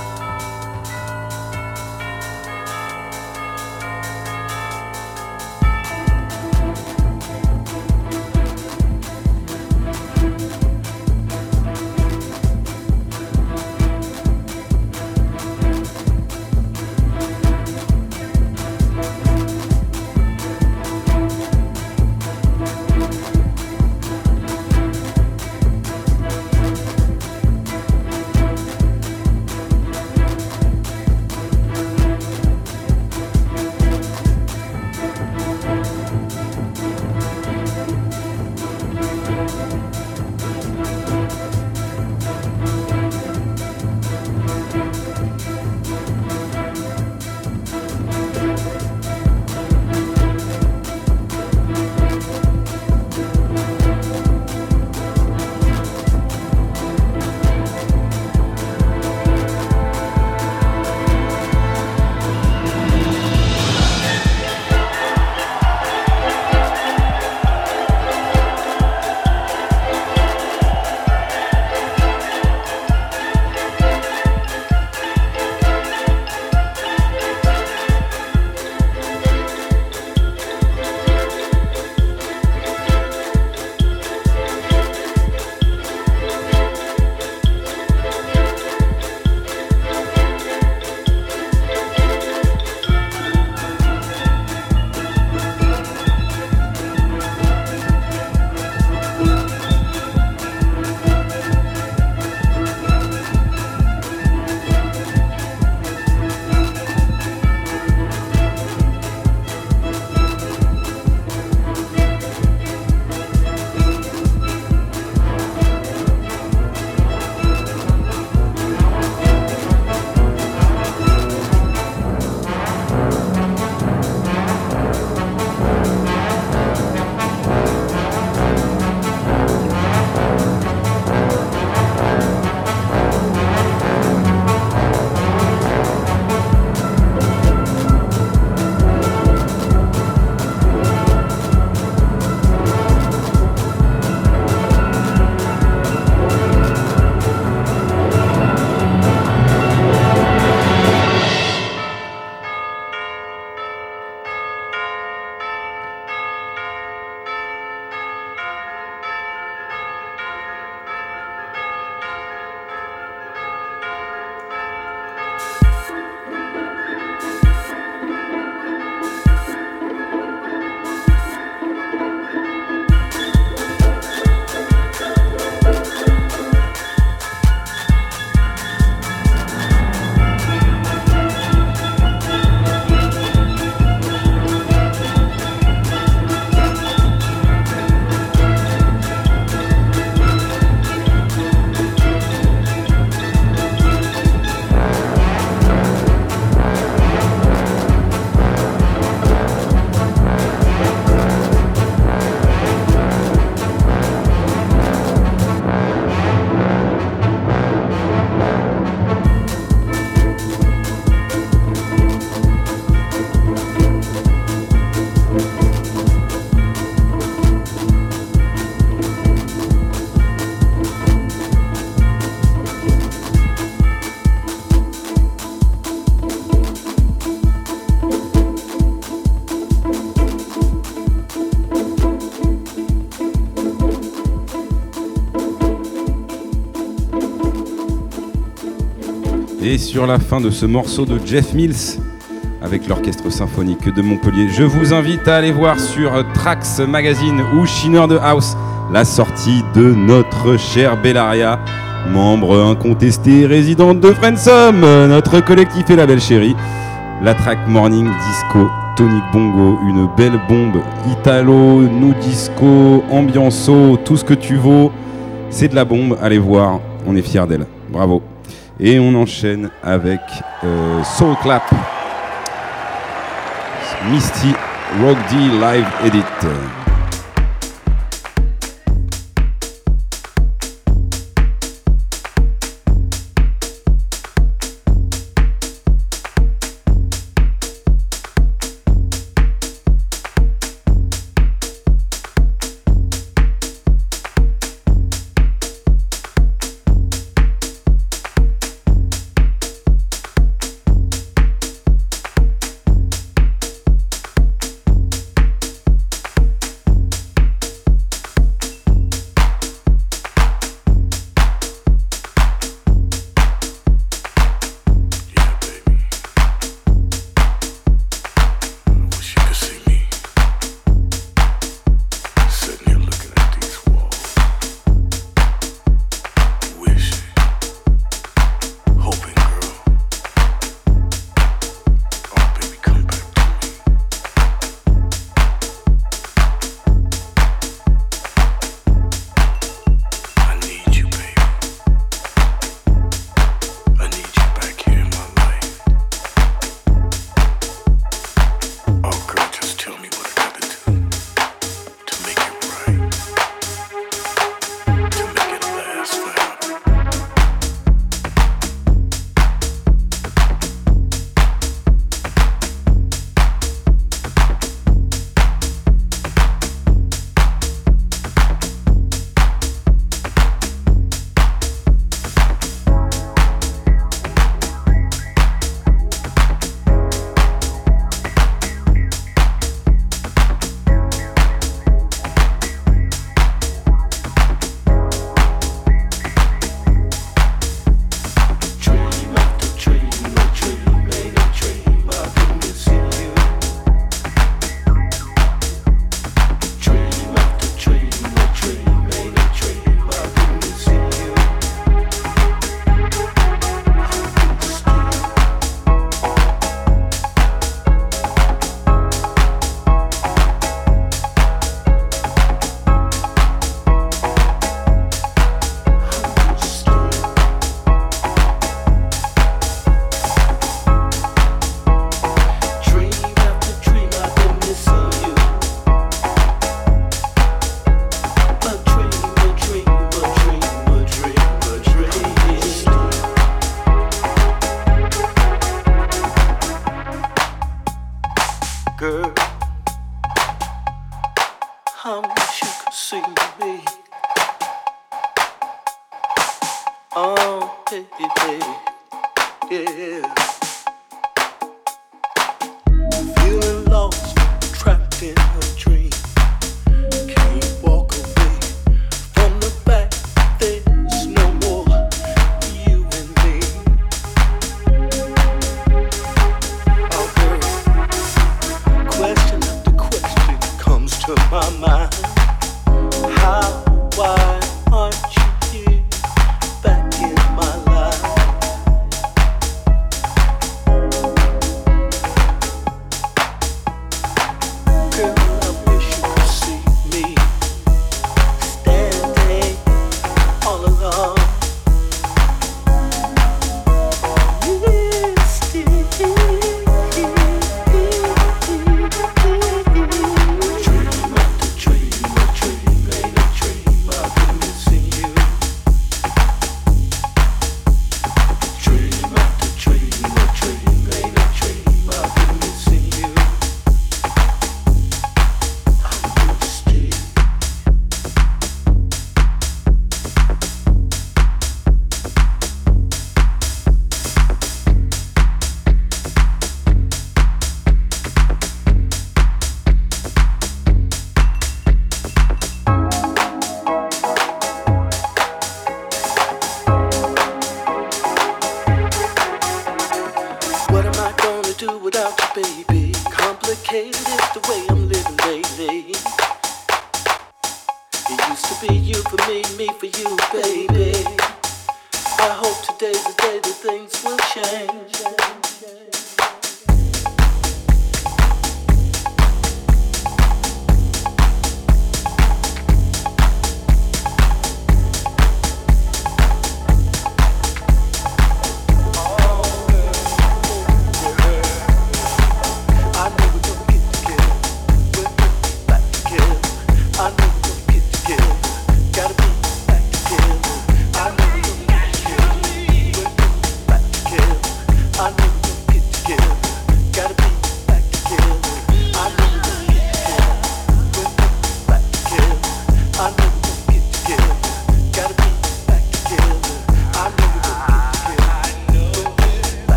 Sur la fin de ce morceau de Jeff Mills avec l'Orchestre symphonique de Montpellier, je vous invite à aller voir sur Trax Magazine ou Shiner de House la sortie de notre chère Bellaria, membre incontesté résidente de Friendsome, notre collectif et la belle chérie. La track Morning Disco, Tonic Bongo, une belle bombe italo, nu disco, ambianceau, tout ce que tu vaux. C'est de la bombe, allez voir, on est fiers d'elle. Bravo. Et on enchaîne avec euh, Soul Clap, Misty Rock D Live Edit.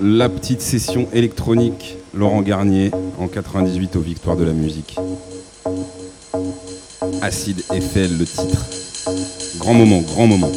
la petite session électronique Laurent Garnier en 98 aux Victoires de la Musique. Acide Eiffel, le titre. Grand moment, grand moment.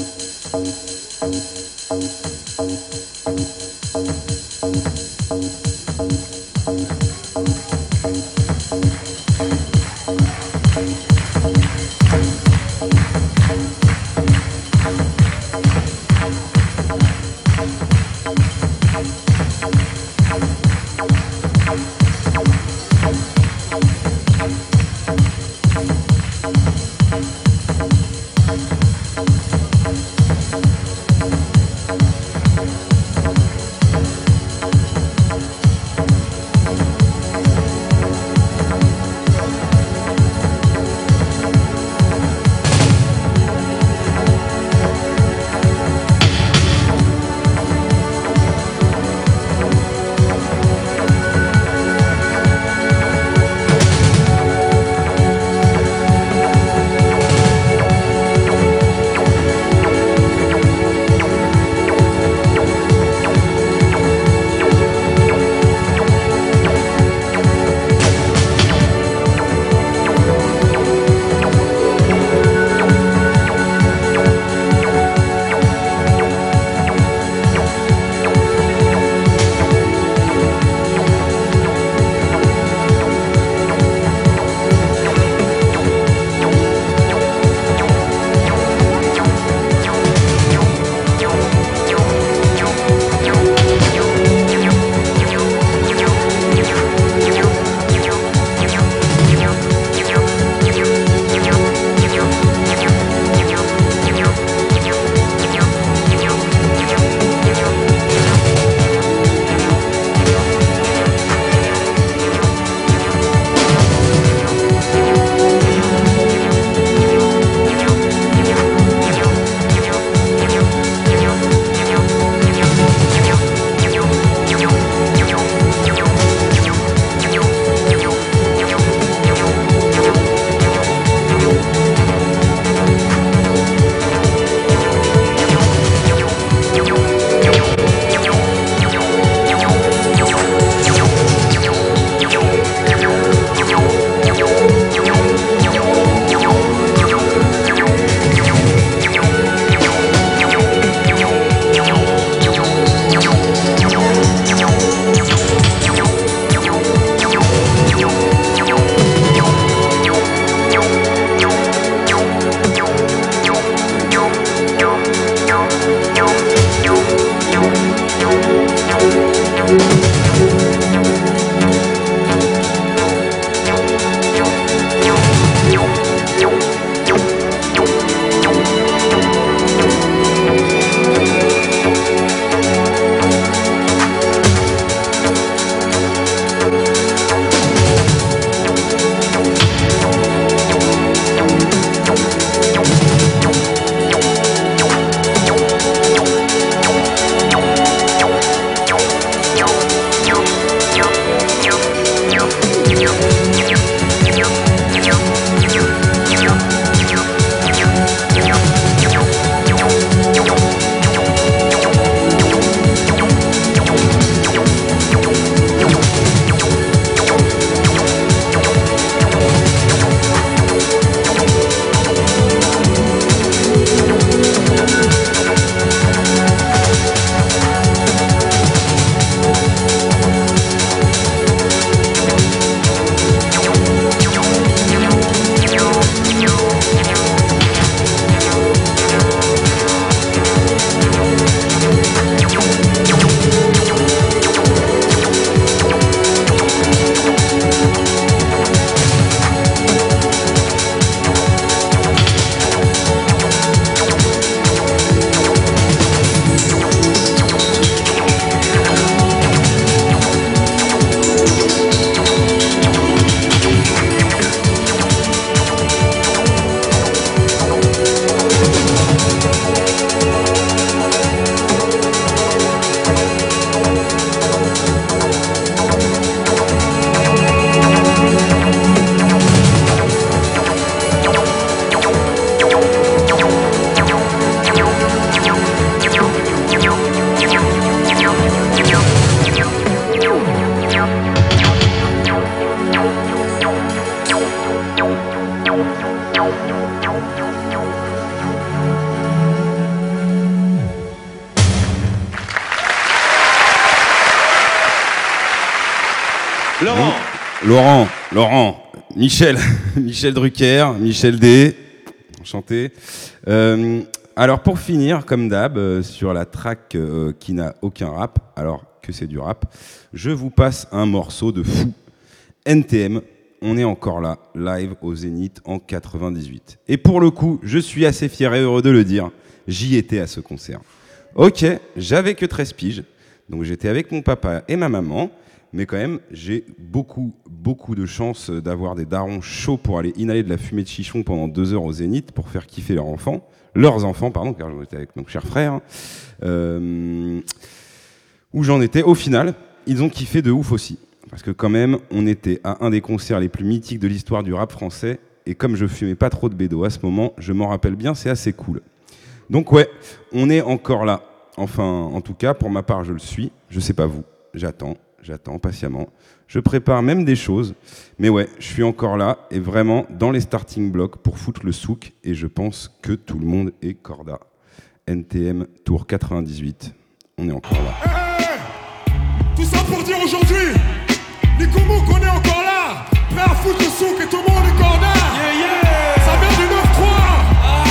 Michel, Michel Drucker, Michel D. Enchanté. Euh, alors pour finir, comme d'hab, euh, sur la track euh, qui n'a aucun rap, alors que c'est du rap, je vous passe un morceau de fou. NTM, on est encore là, live au Zénith en 98. Et pour le coup, je suis assez fier et heureux de le dire, j'y étais à ce concert. Ok, j'avais que 13 piges, donc j'étais avec mon papa et ma maman, mais quand même, j'ai beaucoup, beaucoup de chance d'avoir des darons chauds pour aller inhaler de la fumée de chichon pendant deux heures au Zénith pour faire kiffer leurs enfants, leurs enfants, pardon, car j'étais avec mon cher frère. Euh, où j'en étais, au final, ils ont kiffé de ouf aussi. Parce que quand même, on était à un des concerts les plus mythiques de l'histoire du rap français, et comme je fumais pas trop de bédo à ce moment, je m'en rappelle bien, c'est assez cool. Donc ouais, on est encore là. Enfin, en tout cas, pour ma part, je le suis. Je sais pas vous. J'attends, j'attends patiemment. Je prépare même des choses. Mais ouais, je suis encore là et vraiment dans les starting blocks pour foutre le souk. Et je pense que tout le monde est corda. NTM Tour 98. On est encore là. Tout ça pour dire aujourd'hui, Nico Mouk, on est encore là, prêt à foutre le souk et tout le monde est corda. Ça vient du 9-3,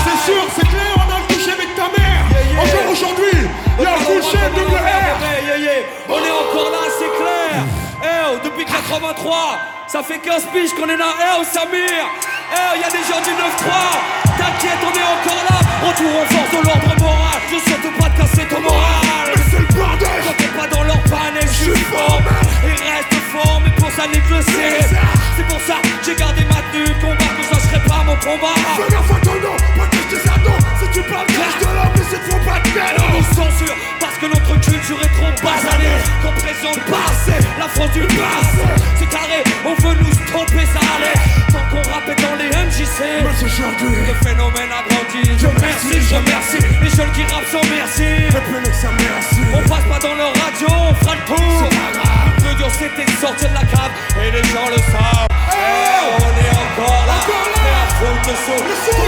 c'est sûr, c'est clair, on a le coucher avec ta mère. Encore aujourd'hui, il y a le coucher de On est encore là, c'est clair. Eh, oh, depuis 83, ça fait 15 piges qu'on est là. Eh, oh, Samir. Eh, il y a des gens du 9-3. T'inquiète, on est encore là. Retour en force de l'ordre moral. Je souhaite pas de casser ton moral. Mais c'est le bordel. Quand t'es pas dans leur panel, je suis formé. Et reste fort, mais pour ça, nique le C. C'est pour ça, j'ai gardé ma tenue. Combat, que ça serait pas mon combat. Fais gaffe à ton nom, pas que je te attends. Si tu parles cache de l'homme, mais c'est trop pas de On nous censure que notre culture est trop basanée. Qu'on présente pas assez la France du passé. C'est carré, on veut nous stopper, ça allait. Tant qu'on rappelle dans les MJC. Mais aujourd'hui, le phénomène a grandi. Je merci, je remercie les jeunes qui rappent sans merci. On passe pas dans leur radio, on fera le tour. Le plus dur c'était de sortir de la cave et les gens le savent. Eh, on est encore là. Mais à foutre le saut. Tout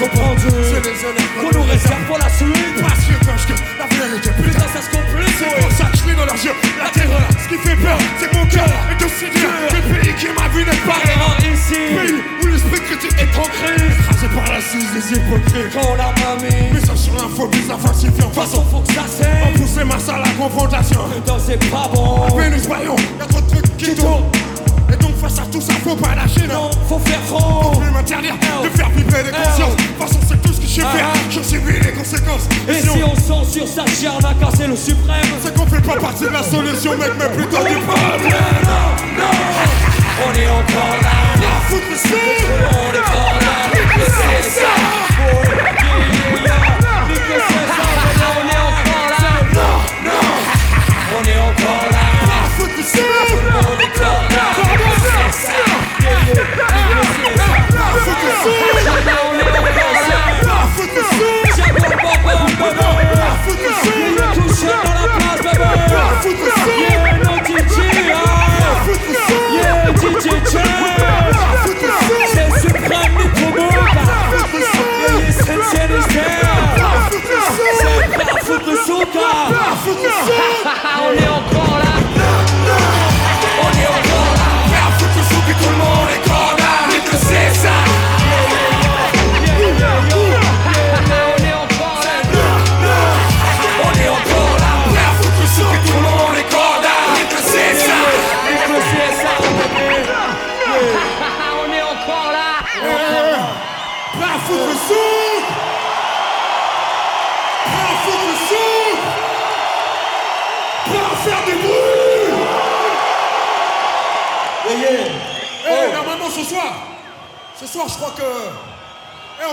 les honneurs Qu'on nous réserve pour la suite. Parce que la vérité Putain, ça se complique. C'est pour ça que je dans leurs yeux la terreur Ce qui fait peur, c'est mon cœur est aussi dur Que le pays qui m'a vu n'est pas Parlera ici. Pays où l'esprit critique est en crise. Écrasé par la cise des hypocrites Quand la mamie. Mais ça sur l'info, mais ça falsifie en façon faut que ça On saigne. poussait Mars à la confrontation Putain, c'est pas bon. Mais nous voyons, y'a trop de trucs qui tournent Et face à tout ça, faut pas lâcher non Faut faire front. Faut plus m'interdire de faire vibrer les consciences De toute façon c'est tout ce que je sais faire J'en subis les conséquences Et si on censure ça, on a cassé le suprême? C'est qu'on fait pas partie de la solution mec mais plutôt du problème On est encore là. On est encore là. C'est ça. On est encore là. On est encore là. Africa.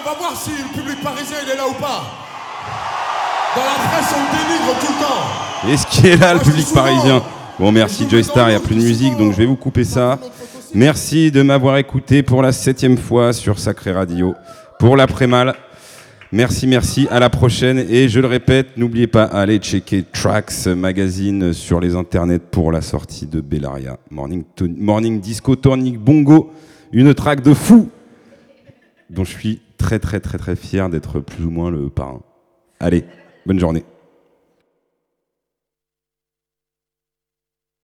On va voir si le public parisien il est là ou pas. Dans la presse, on dénigre tout le temps. Est-ce qu'il est là, le public parisien Bon, merci Joy Star, il n'y a plus de musique, donc je vais vous couper ça. Merci de m'avoir écouté pour la septième fois sur Sacré Radio, pour l'après-mal. Merci, merci, à la prochaine. Et je le répète, n'oubliez pas, allez checker Tracks Magazine sur les internets pour la sortie de Bellaria. Morning, Morning Disco Tonic Bongo, une track de fou dont je suis très très très très fier d'être plus ou moins le parrain. Allez, bonne journée.